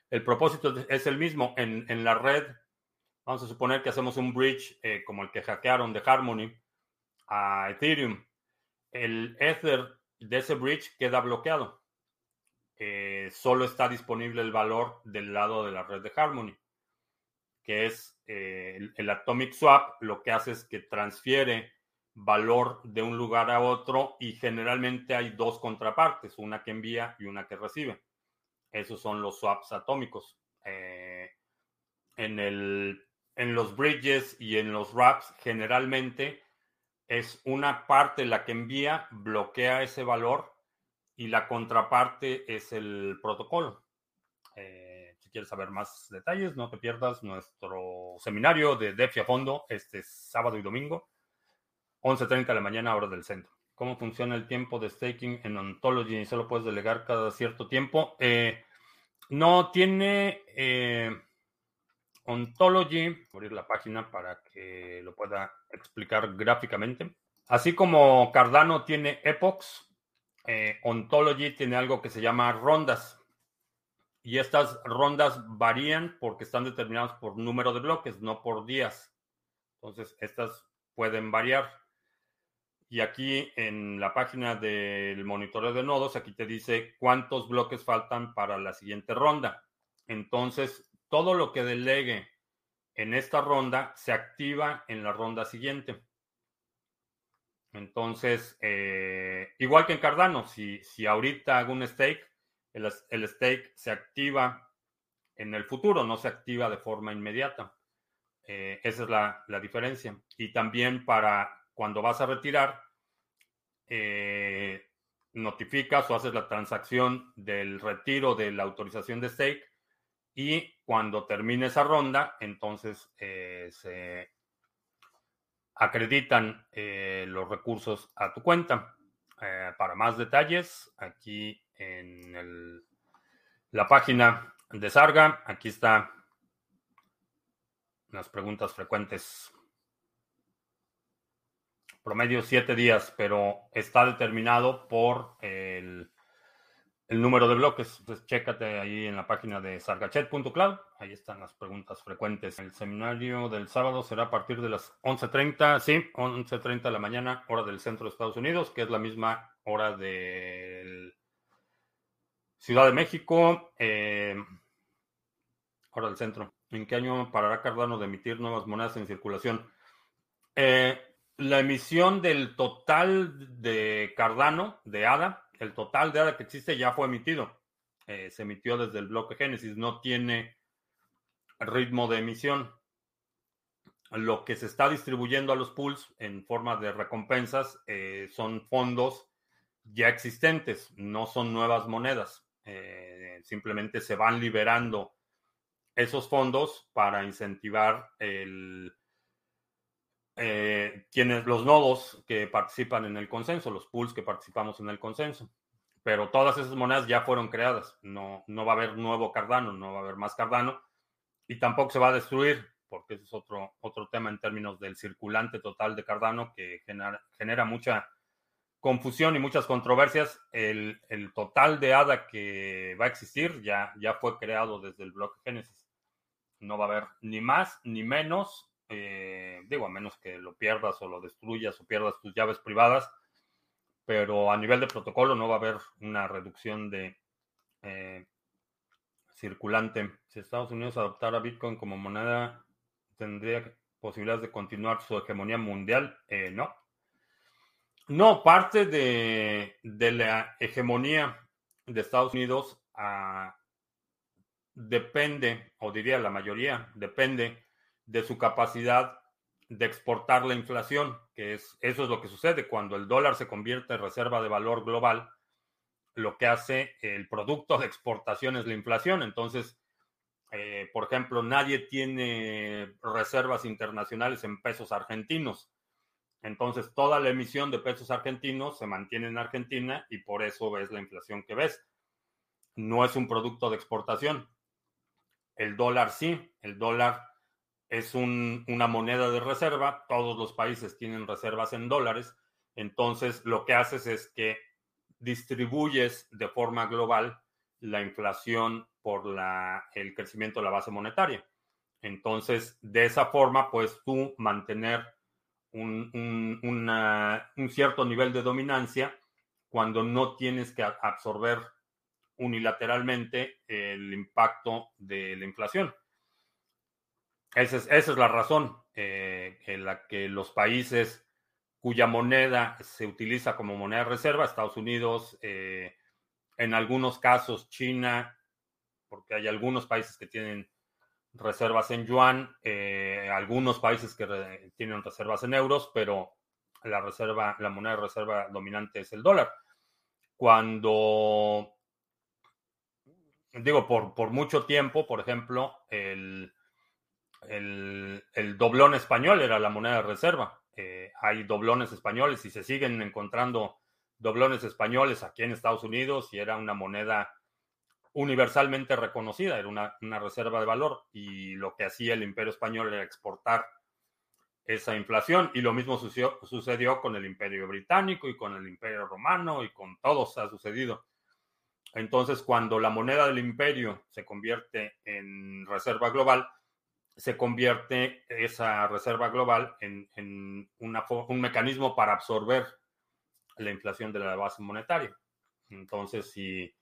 S1: el propósito es el mismo. En, en, la red, vamos a suponer que hacemos un bridge eh, como el que hackearon de Harmony a Ethereum. El Ether de ese bridge queda bloqueado eh, solo está disponible el valor del lado de la red de Harmony, que es eh, el, Atomic Swap, lo que hace es que transfiere valor de un lugar a otro y generalmente hay dos contrapartes, una que envía y una que recibe. Esos son los swaps atómicos. Eh, en, el, en los bridges y en los wraps, generalmente es una parte la que envía, bloquea ese valor y la contraparte es el protocolo. Eh, si quieres saber más detalles, no te pierdas nuestro seminario de DeFi a fondo este sábado y domingo, 11.30 de la mañana, hora del centro. ¿Cómo funciona el tiempo de staking en Ontology? ¿Solo puedes delegar cada cierto tiempo? Eh, no tiene eh, Ontology, abrir la página para que lo pueda explicar gráficamente. Así como Cardano tiene epochs, eh, Ontology tiene algo que se llama rondas. Y estas rondas varían porque están determinadas por número de bloques, no por días. Entonces, estas pueden variar. Y aquí en la página del monitoreo de nodos, aquí te dice cuántos bloques faltan para la siguiente ronda. Entonces, todo lo que delegue en esta ronda se activa en la ronda siguiente. Entonces, eh, igual que en Cardano, si, ahorita hago un stake, el, stake se activa en el futuro, no se activa de forma inmediata. Eh, esa es la, la, diferencia. Y también para cuando vas a retirar, eh, notificas o haces la transacción del retiro de la autorización de stake y cuando termine esa ronda, entonces se acreditan eh, los recursos a tu cuenta. Eh, para más detalles, aquí en la página de Sarga, aquí está las preguntas frecuentes. Promedio siete días, pero está determinado por el el número de bloques. Entonces, chécate ahí en la página de sargachet.cloud. Ahí están las preguntas frecuentes. El seminario del sábado será a partir de las 11.30, sí, 11.30 de la mañana, hora del centro de Estados Unidos, que es la misma hora de Ciudad de México, eh, hora del centro. ¿En qué año parará Cardano de emitir nuevas monedas en circulación? Eh, la emisión del total de Cardano, de ADA, el total de ADA que existe ya fue emitido. se emitió desde el bloque Génesis, no tiene ritmo de emisión. Lo que se está distribuyendo a los pools en forma de recompensas son fondos ya existentes, no son nuevas monedas. simplemente se van liberando esos fondos para incentivar el, eh, los nodos que participan en el consenso, los pools que participamos en el consenso. Pero todas esas monedas ya fueron creadas. No, no va a haber nuevo Cardano, no va a haber más Cardano. Y tampoco se va a destruir, porque ese es otro, otro tema en términos del circulante total de Cardano que genera, mucha confusión y muchas controversias. El, el, total de ADA que va a existir ya, ya fue creado desde el bloque Génesis. No va a haber ni más ni menos eh, digo, a menos que lo pierdas o lo destruyas o pierdas tus llaves privadas, pero a nivel de protocolo no va a haber una reducción de eh, circulante. Si Estados Unidos adoptara Bitcoin como moneda, ¿tendría posibilidades de continuar su hegemonía mundial? Eh, no. No, parte de, la hegemonía de Estados Unidos ah, depende, o diría la mayoría, depende de su capacidad de exportar la inflación, que es eso es lo que sucede cuando el dólar se convierte en reserva de valor global. Lo que hace el producto de exportación es la inflación. Entonces, eh, por ejemplo, nadie tiene reservas internacionales en pesos argentinos. Entonces, toda la emisión de pesos argentinos se mantiene en Argentina y por eso ves la inflación que ves. No es un producto de exportación. El dólar sí, el dólar es una moneda de reserva, todos los países tienen reservas en dólares, entonces lo que haces es que distribuyes de forma global la inflación por la, el crecimiento de la base monetaria. Entonces, de esa forma, puedes tú mantener un, un cierto nivel de dominancia cuando no tienes que absorber unilateralmente el impacto de la inflación. Esa es, la razón eh, en la que los países cuya moneda se utiliza como moneda de reserva, Estados Unidos, eh, en algunos casos China, porque hay algunos países que tienen reservas en yuan, eh, algunos países que tienen reservas en euros, pero la reserva, la moneda de reserva dominante es el dólar. Cuando digo por, por mucho tiempo, por ejemplo, el el, doblón español era la moneda de reserva. Eh, hay doblones españoles y se siguen encontrando doblones españoles aquí en Estados Unidos y era una moneda universalmente reconocida, era una, reserva de valor y lo que hacía el imperio español era exportar esa inflación y lo mismo sucedió, sucedió con el imperio británico y con el imperio romano y con todos ha sucedido. Entonces, cuando la moneda del imperio se convierte en reserva global, se convierte esa reserva global en, un mecanismo para absorber la inflación de la base monetaria. Entonces, si,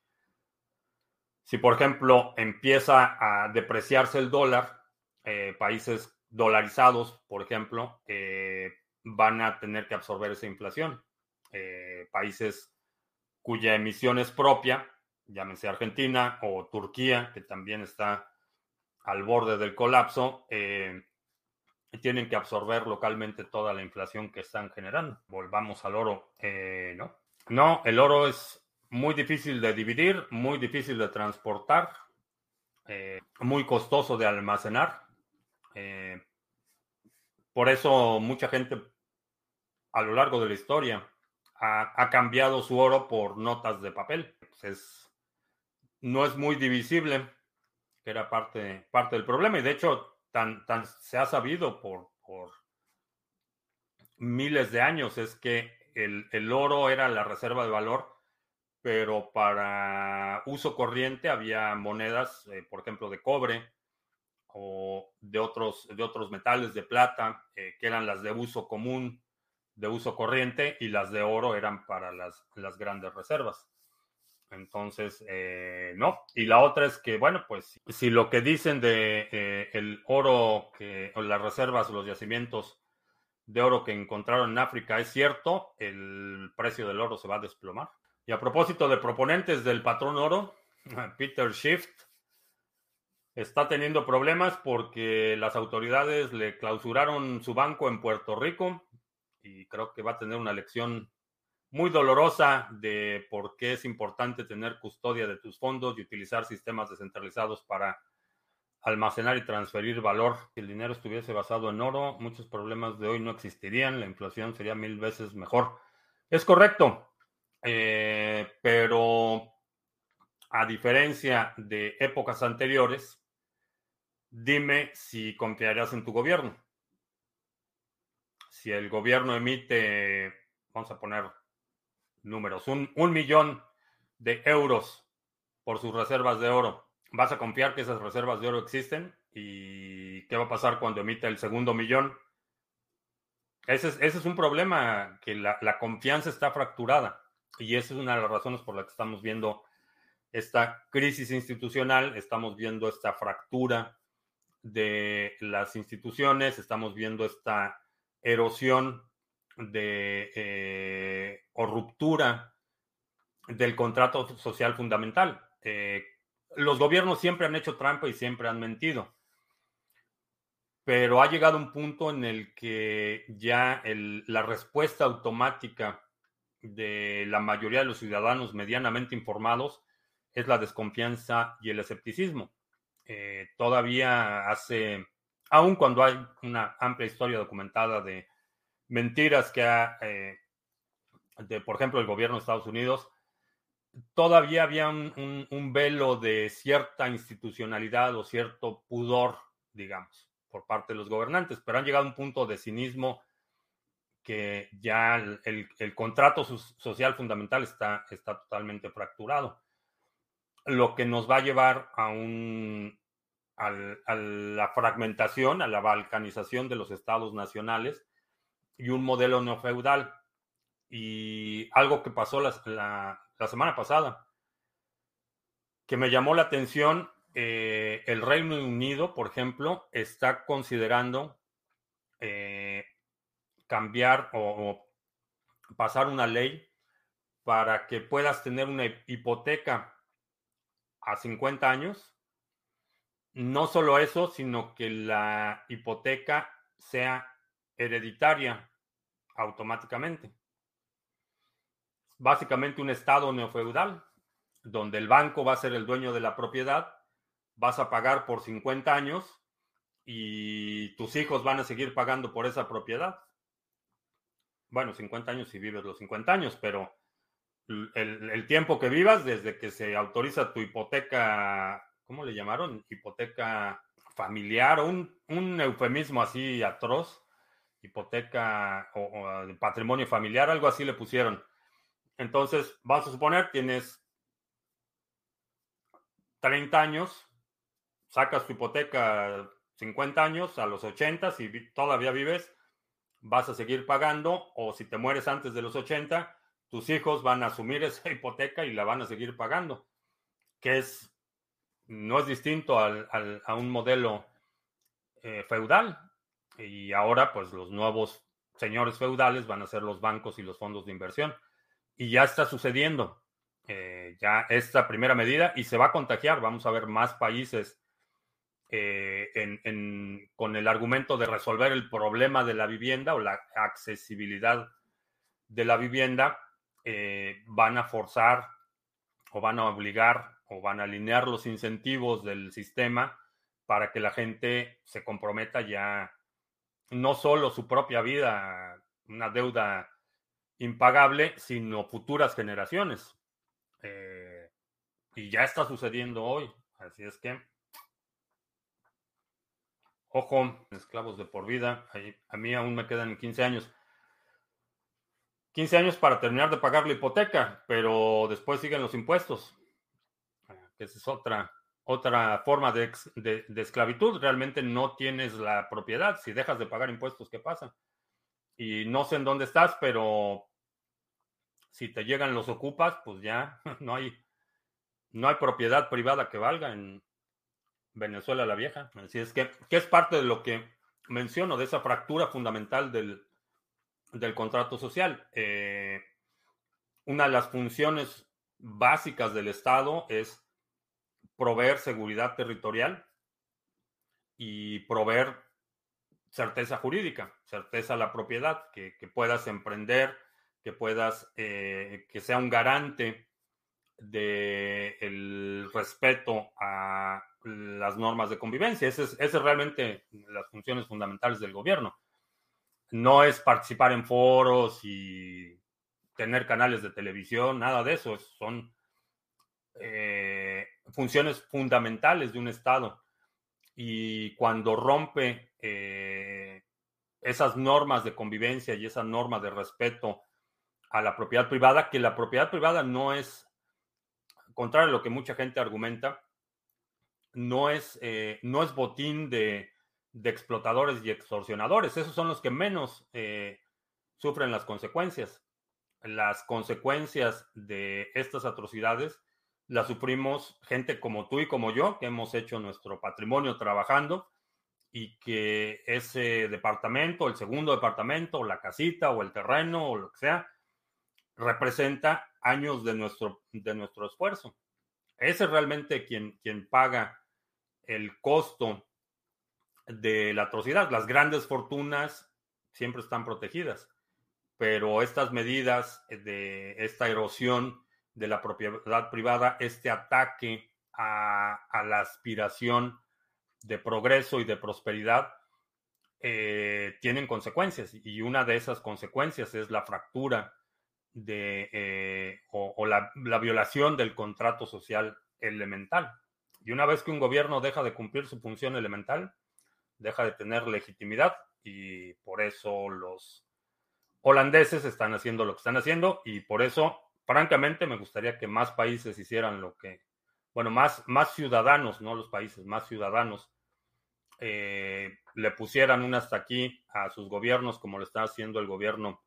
S1: si por ejemplo empieza a depreciarse el dólar, eh, países dolarizados, por ejemplo, eh, van a tener que absorber esa inflación. Eh, países cuya emisión es propia, llámense Argentina o Turquía, que también está al borde del colapso, eh, tienen que absorber localmente toda la inflación que están generando. Volvamos al oro. Eh, no, no, el oro es muy difícil de dividir, muy difícil de transportar, eh, muy costoso de almacenar. por eso mucha gente a lo largo de la historia ha, cambiado su oro por notas de papel. Es, no es muy divisible que era parte, parte del problema. Y de hecho, tan, tan se ha sabido por, por miles de años, es que el, oro era la reserva de valor, pero para uso corriente había monedas, eh, por ejemplo, de cobre o de otros, de otros metales de plata, eh, que eran las de uso común, de uso corriente, y las de oro eran para las, las grandes reservas. Entonces, eh, no. Y la otra es que, bueno, pues si lo que dicen de eh, el oro, que, las reservas, los yacimientos de oro que encontraron en África es cierto, el precio del oro se va a desplomar. Y a propósito de proponentes del patrón oro, *laughs* Peter Shift está teniendo problemas porque las autoridades le clausuraron su banco en Puerto Rico y creo que va a tener una lección muy dolorosa de por qué es importante tener custodia de tus fondos y utilizar sistemas descentralizados para almacenar y transferir valor. Si el dinero estuviese basado en oro, muchos problemas de hoy no existirían, la inflación sería mil veces mejor. Es correcto, eh, pero a diferencia de épocas anteriores, dime si confiarías en tu gobierno. Si el gobierno emite, vamos a poner números, un, un millón de euros por sus reservas de oro, ¿vas a confiar que esas reservas de oro existen? ¿Y qué va a pasar cuando emite el segundo millón? Ese es, ese es un problema, que la, la, confianza está fracturada. Y esa es una de las razones por las que estamos viendo esta crisis institucional, estamos viendo esta fractura de las instituciones, estamos viendo esta erosión de eh, ruptura del contrato social fundamental. Eh, los gobiernos siempre han hecho trampa y siempre han mentido, pero ha llegado un punto en el que ya la respuesta automática de la mayoría de los ciudadanos medianamente informados es la desconfianza y el escepticismo. Eh, todavía hace, aun cuando hay una amplia historia documentada de mentiras que ha, eh, por ejemplo, el gobierno de Estados Unidos, todavía había un, velo de cierta institucionalidad o cierto pudor, digamos, por parte de los gobernantes, pero han llegado a un punto de cinismo que ya el, el, contrato social fundamental está, está totalmente fracturado. Lo que nos va a llevar a un a la fragmentación, a la balcanización de los estados nacionales y un modelo neofeudal. Y algo que pasó la, la, semana pasada, que me llamó la atención, eh, el Reino Unido, por ejemplo, está considerando eh, cambiar o, o pasar una ley para que puedas tener una hipoteca a 50 años. No solo eso, sino que la hipoteca sea hereditaria automáticamente. Básicamente un estado neofeudal, donde el banco va a ser el dueño de la propiedad, vas a pagar por 50 años y tus hijos van a seguir pagando por esa propiedad. Bueno, 50 años si vives los 50 años, pero el, tiempo que vivas desde que se autoriza tu hipoteca, ¿cómo le llamaron? Hipoteca familiar, un, un eufemismo así atroz, hipoteca o, patrimonio familiar, algo así le pusieron. Entonces, vamos a suponer, tienes 30 años, sacas tu hipoteca 50 años, a los 80, si todavía vives, vas a seguir pagando, o si te mueres antes de los 80, tus hijos van a asumir *laughs* esa hipoteca y la van a seguir pagando, que es, no es distinto al, al, a un modelo eh, feudal. Y ahora, pues los nuevos señores feudales van a ser los bancos y los fondos de inversión. Y ya está sucediendo eh, ya esta primera medida y se va a contagiar. Vamos a ver más países eh, en, en, con el argumento de resolver el problema de la vivienda o la accesibilidad de la vivienda eh, van a forzar o van a obligar o van a alinear los incentivos del sistema para que la gente se comprometa ya no solo su propia vida, una deuda impagable, sino futuras generaciones. Eh, y ya está sucediendo hoy. Así es que, ojo, esclavos de por vida. A mí aún me quedan 15 años. 15 años para terminar de pagar la hipoteca, pero después siguen los impuestos. Esa es otra, otra forma de, de, esclavitud. Realmente no tienes la propiedad. Si dejas de pagar impuestos, ¿qué pasa? Y no sé en dónde estás, pero si te llegan los ocupas, pues ya *laughs* no hay, no hay propiedad privada que valga en Venezuela la vieja. Así es que, que es parte de lo que menciono, de esa fractura fundamental del, del contrato social. Eh, una de las funciones básicas del Estado es proveer seguridad territorial y proveer certeza jurídica, certeza a la propiedad, que, puedas emprender, que puedas, eh, que sea un garante del respeto a las normas de convivencia. Esa es, es realmente las funciones fundamentales del gobierno. No es participar en foros y tener canales de televisión, nada de eso. Son eh, funciones fundamentales de un Estado. Y cuando rompe eh, esas normas de convivencia y esas normas de respeto a la propiedad privada, que la propiedad privada no es, contrario a lo que mucha gente argumenta, no es, eh, no es botín de, explotadores y extorsionadores. Esos son los que menos sufren las consecuencias. Las consecuencias de estas atrocidades la sufrimos gente como tú y como yo, que hemos hecho nuestro patrimonio trabajando y que ese departamento, el segundo departamento, la casita, o el terreno, o lo que sea, representa años de nuestro, de nuestro esfuerzo. Ese es realmente quien, quien paga el costo de la atrocidad. Las grandes fortunas siempre están protegidas, pero estas medidas de esta erosión de la propiedad privada, este ataque a, la aspiración de progreso y de prosperidad, eh, tienen consecuencias. Y una de esas consecuencias es la fractura de, eh, o, la, violación del contrato social elemental. Y una vez que un gobierno deja de cumplir su función elemental, deja de tener legitimidad y por eso los holandeses están haciendo lo que están haciendo y por eso francamente me gustaría que más países hicieran lo que, bueno, más, más ciudadanos, no los países, más ciudadanos, eh, le pusieran un hasta aquí a sus gobiernos como lo está haciendo el gobierno,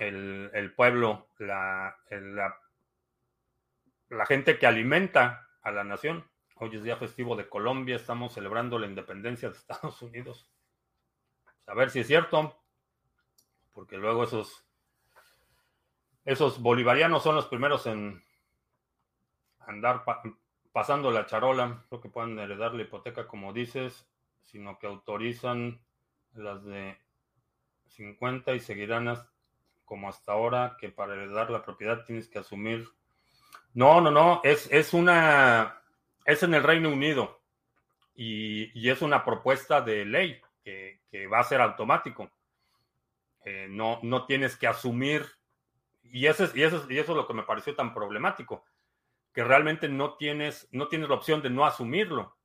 S1: el, pueblo, la, la, la gente que alimenta a la nación. Hoy es día festivo de Colombia, estamos celebrando la independencia de *laughs* Estados Unidos. A ver si es cierto, porque luego esos esos bolivarianos son los primeros en andar pasando la charola. Creo que pueden heredar la hipoteca, como dices, sino que autorizan las de 50 y seguirán como hasta ahora, que para heredar la propiedad tienes que asumir. No, no, no, es, es una. Es en el Reino Unido y, es una propuesta de ley que, va a ser automático. Eh, no, no tienes que asumir y, eso es, y, eso y eso es lo que me pareció tan problemático, que realmente no tienes, no tienes la opción de no asumirlo.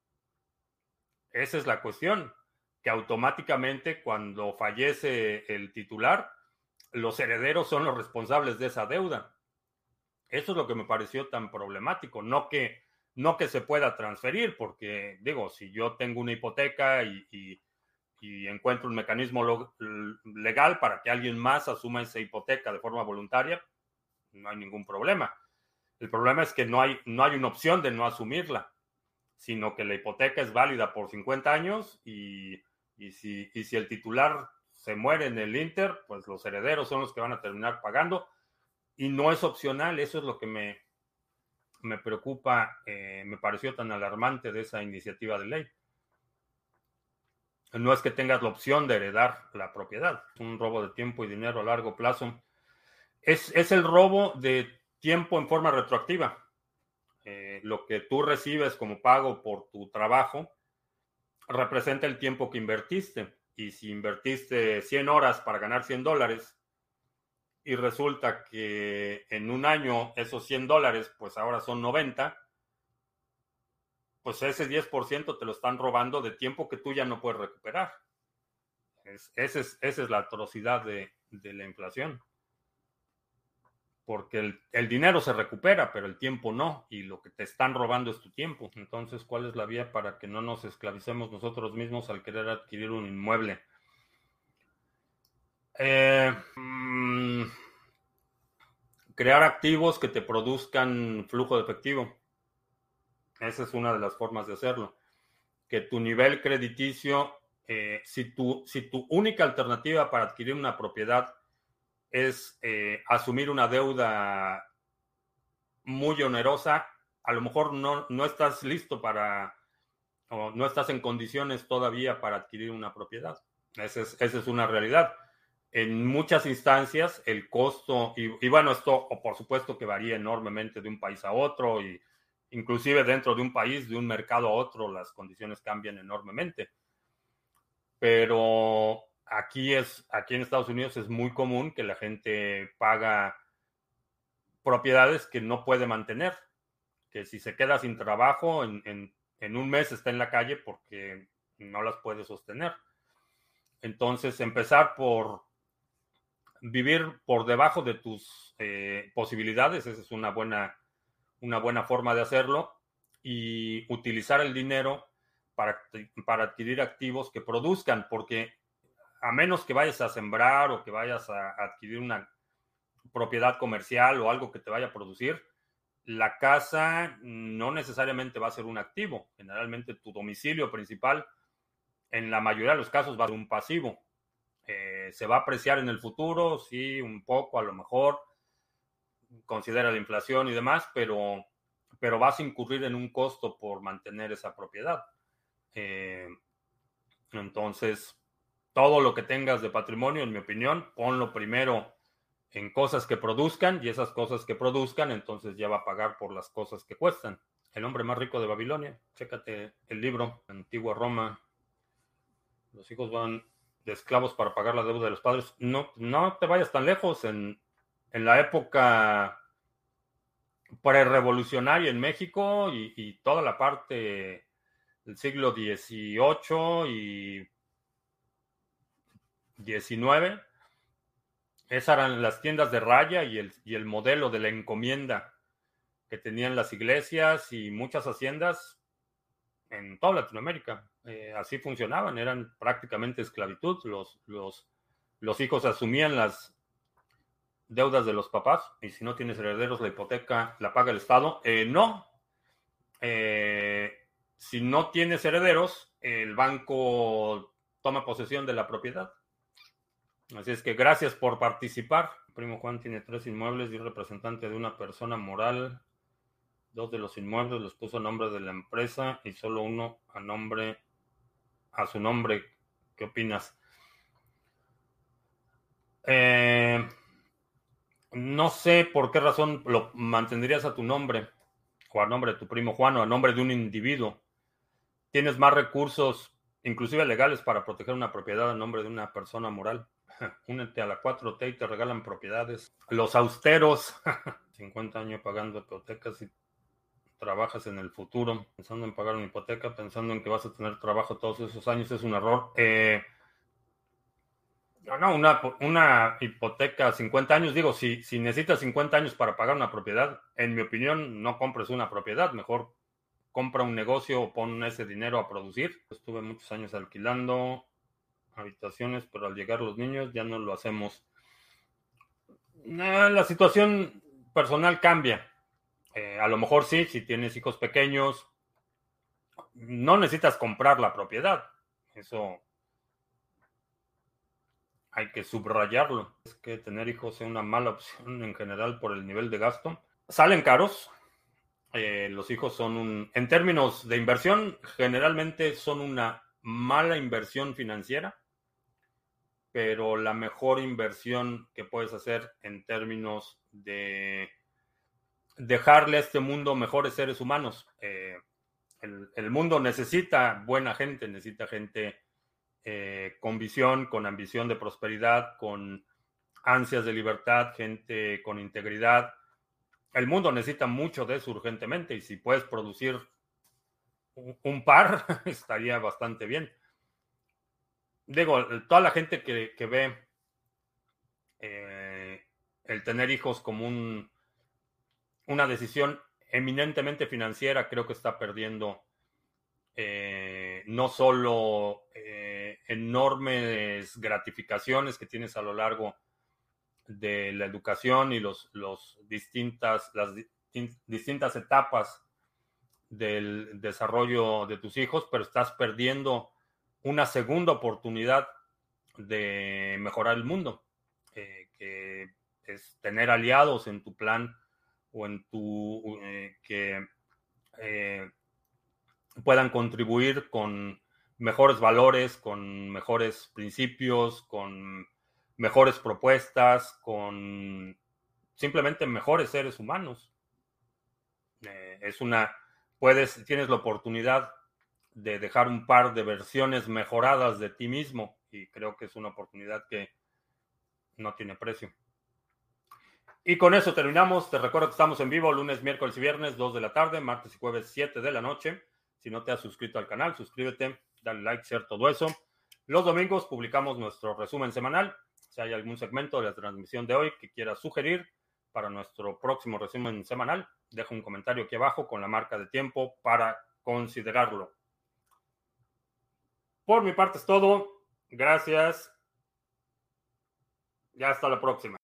S1: Esa es la cuestión, que automáticamente cuando fallece el titular, los herederos son los responsables de esa deuda. Eso es lo que me pareció tan problemático, no que, no que se pueda transferir, porque digo, si yo tengo una hipoteca y y encuentro un mecanismo legal para que alguien más asuma esa hipoteca de forma voluntaria, no hay ningún problema. El problema es que no hay, no hay una opción de no asumirla, sino que la hipoteca es válida por 50 años y, si, y si el titular se muere en el Inter, pues los herederos son los que van a terminar pagando y no es opcional. Eso es lo que me, me preocupa, eh, me pareció tan alarmante de esa iniciativa de ley no es que tengas la opción de heredar la propiedad. Es un robo de tiempo y dinero a largo plazo. Es, el robo de tiempo en forma retroactiva. Eh, lo que tú recibes como pago por tu trabajo representa el tiempo que invertiste. Y si invertiste 100 horas para ganar 100 dólares y resulta que en un año esos 100 dólares pues ahora son 90, pues ese 10% te lo están robando de tiempo que tú ya no puedes recuperar. esa, es, la atrocidad de, la inflación. Porque el, dinero se recupera, pero el tiempo no. Y lo que te están robando es tu tiempo. Entonces, ¿cuál es la vía para que no nos esclavicemos nosotros mismos al querer adquirir un inmueble? Eh, mm, crear activos que te produzcan flujo de efectivo. Esa es una de las formas de hacerlo. Que tu nivel crediticio, eh, si, tu, si tu única alternativa para adquirir una propiedad es eh, asumir una deuda muy onerosa, a lo mejor no, no estás listo para, o no estás en condiciones todavía para adquirir una propiedad. Esa es, esa es una realidad. En muchas instancias, el costo, y, y bueno, esto o por supuesto que varía enormemente de un país a otro, y inclusive dentro de un país, de un mercado a otro, las condiciones cambian enormemente. Pero aquí es, aquí en Estados Unidos es muy común que la gente paga propiedades que no puede mantener que si se queda sin trabajo, en, un mes está en la calle porque no las puede sostener. Entonces, empezar por vivir por debajo de tus eh, posibilidades, esa es una buena, una buena forma de hacerlo, y utilizar el dinero para, para adquirir activos que produzcan, porque a menos que vayas a sembrar o que vayas a adquirir una propiedad comercial o algo que te vaya a producir, la casa no necesariamente va a ser un activo. Generalmente tu domicilio principal, en la mayoría de los casos, va a ser un pasivo. Eh, se va a apreciar en el futuro, sí, un poco, a lo mejor, considera la inflación y demás, pero, pero vas a incurrir en un costo por mantener esa propiedad. Eh, entonces, todo lo que tengas de patrimonio, en mi opinión, ponlo primero en cosas que produzcan y esas cosas que produzcan, entonces ya va a pagar por las cosas que cuestan. El hombre más rico de Babilonia, chécate el libro, Antigua Roma. Los hijos van de esclavos para pagar la deuda de los padres. No, no te vayas tan lejos. En, en la época prerevolucionaria en México y, toda la parte del siglo XVIII y XIX, esas eran las tiendas de raya y el, y el modelo de la encomienda que tenían las iglesias y muchas haciendas en toda Latinoamérica. Eh, así funcionaban, eran prácticamente esclavitud. Los, los, los hijos asumían las deudas de los papás y si no tienes herederos, la hipoteca la paga el Estado. Eh, no. Eh, si no tienes herederos, el banco toma posesión de la propiedad. Así es que gracias por participar. primo Juan tiene tres inmuebles y representante de una persona moral. Dos de los inmuebles los puso a nombre de la empresa y solo uno a nombre a su nombre. ¿Qué opinas? Eh, no sé por qué razón lo mantendrías a tu nombre o a nombre de tu primo Juan o a nombre de un individuo. Tienes más recursos, inclusive legales, para proteger una propiedad a nombre de una persona moral. *laughs* Únete a la 4T y te regalan propiedades. Los austeros, *laughs* 50 años pagando hipotecas y trabajas en el futuro, pensando en pagar una hipoteca, pensando en que vas a tener trabajo todos esos años, es un error. Eh, no, una, hipoteca 50 años, digo, si, si necesitas 50 años para pagar una propiedad, en mi opinión, no compres una propiedad, mejor compra un negocio o pon ese dinero a producir. Estuve muchos años alquilando, habitaciones, pero al llegar los niños ya no lo hacemos. La situación personal cambia. Eh, a lo mejor sí, si tienes hijos pequeños, no necesitas comprar la propiedad. Eso hay que subrayarlo. Es que tener hijos es una mala opción en general por el nivel de gasto. Salen caros. Eh, los hijos son un, en términos de inversión, generalmente son una mala inversión financiera pero la mejor inversión que puedes hacer en términos de dejarle a este mundo mejores seres humanos. Eh, el, mundo necesita buena gente, necesita gente eh, con visión, con ambición de prosperidad, con ansias de libertad, gente con integridad. El mundo necesita mucho de eso urgentemente y si puedes producir un par, *laughs* estaría bastante bien digo, toda la gente que, ve eh, el tener hijos como un, una decisión eminentemente financiera, creo que está perdiendo eh, no solo enormes gratificaciones que tienes a lo largo de la educación y los, los distintas, las distintas etapas del desarrollo de tus hijos, pero estás perdiendo una segunda oportunidad de mejorar el mundo, eh, que es tener aliados en tu plan o en tu, eh, que puedan contribuir con mejores valores, con mejores principios, con mejores propuestas, con simplemente mejores seres humanos. Eh, es una, puedes, tienes la oportunidad de dejar un par de versiones mejoradas de ti mismo y creo que es una oportunidad que no tiene precio. Y con eso terminamos. Te recuerdo que estamos en vivo lunes, miércoles y viernes, 2 de la tarde, martes y jueves, 7 de la noche. Si no te has suscrito al canal, suscríbete, like, share, todo eso. Los domingos publicamos nuestro resumen semanal. Si hay algún segmento de la transmisión de hoy que quieras sugerir para nuestro próximo resumen semanal, deja un comentario aquí abajo con la marca de tiempo para considerarlo. Por mi parte es todo. Gracias. Ya hasta la próxima.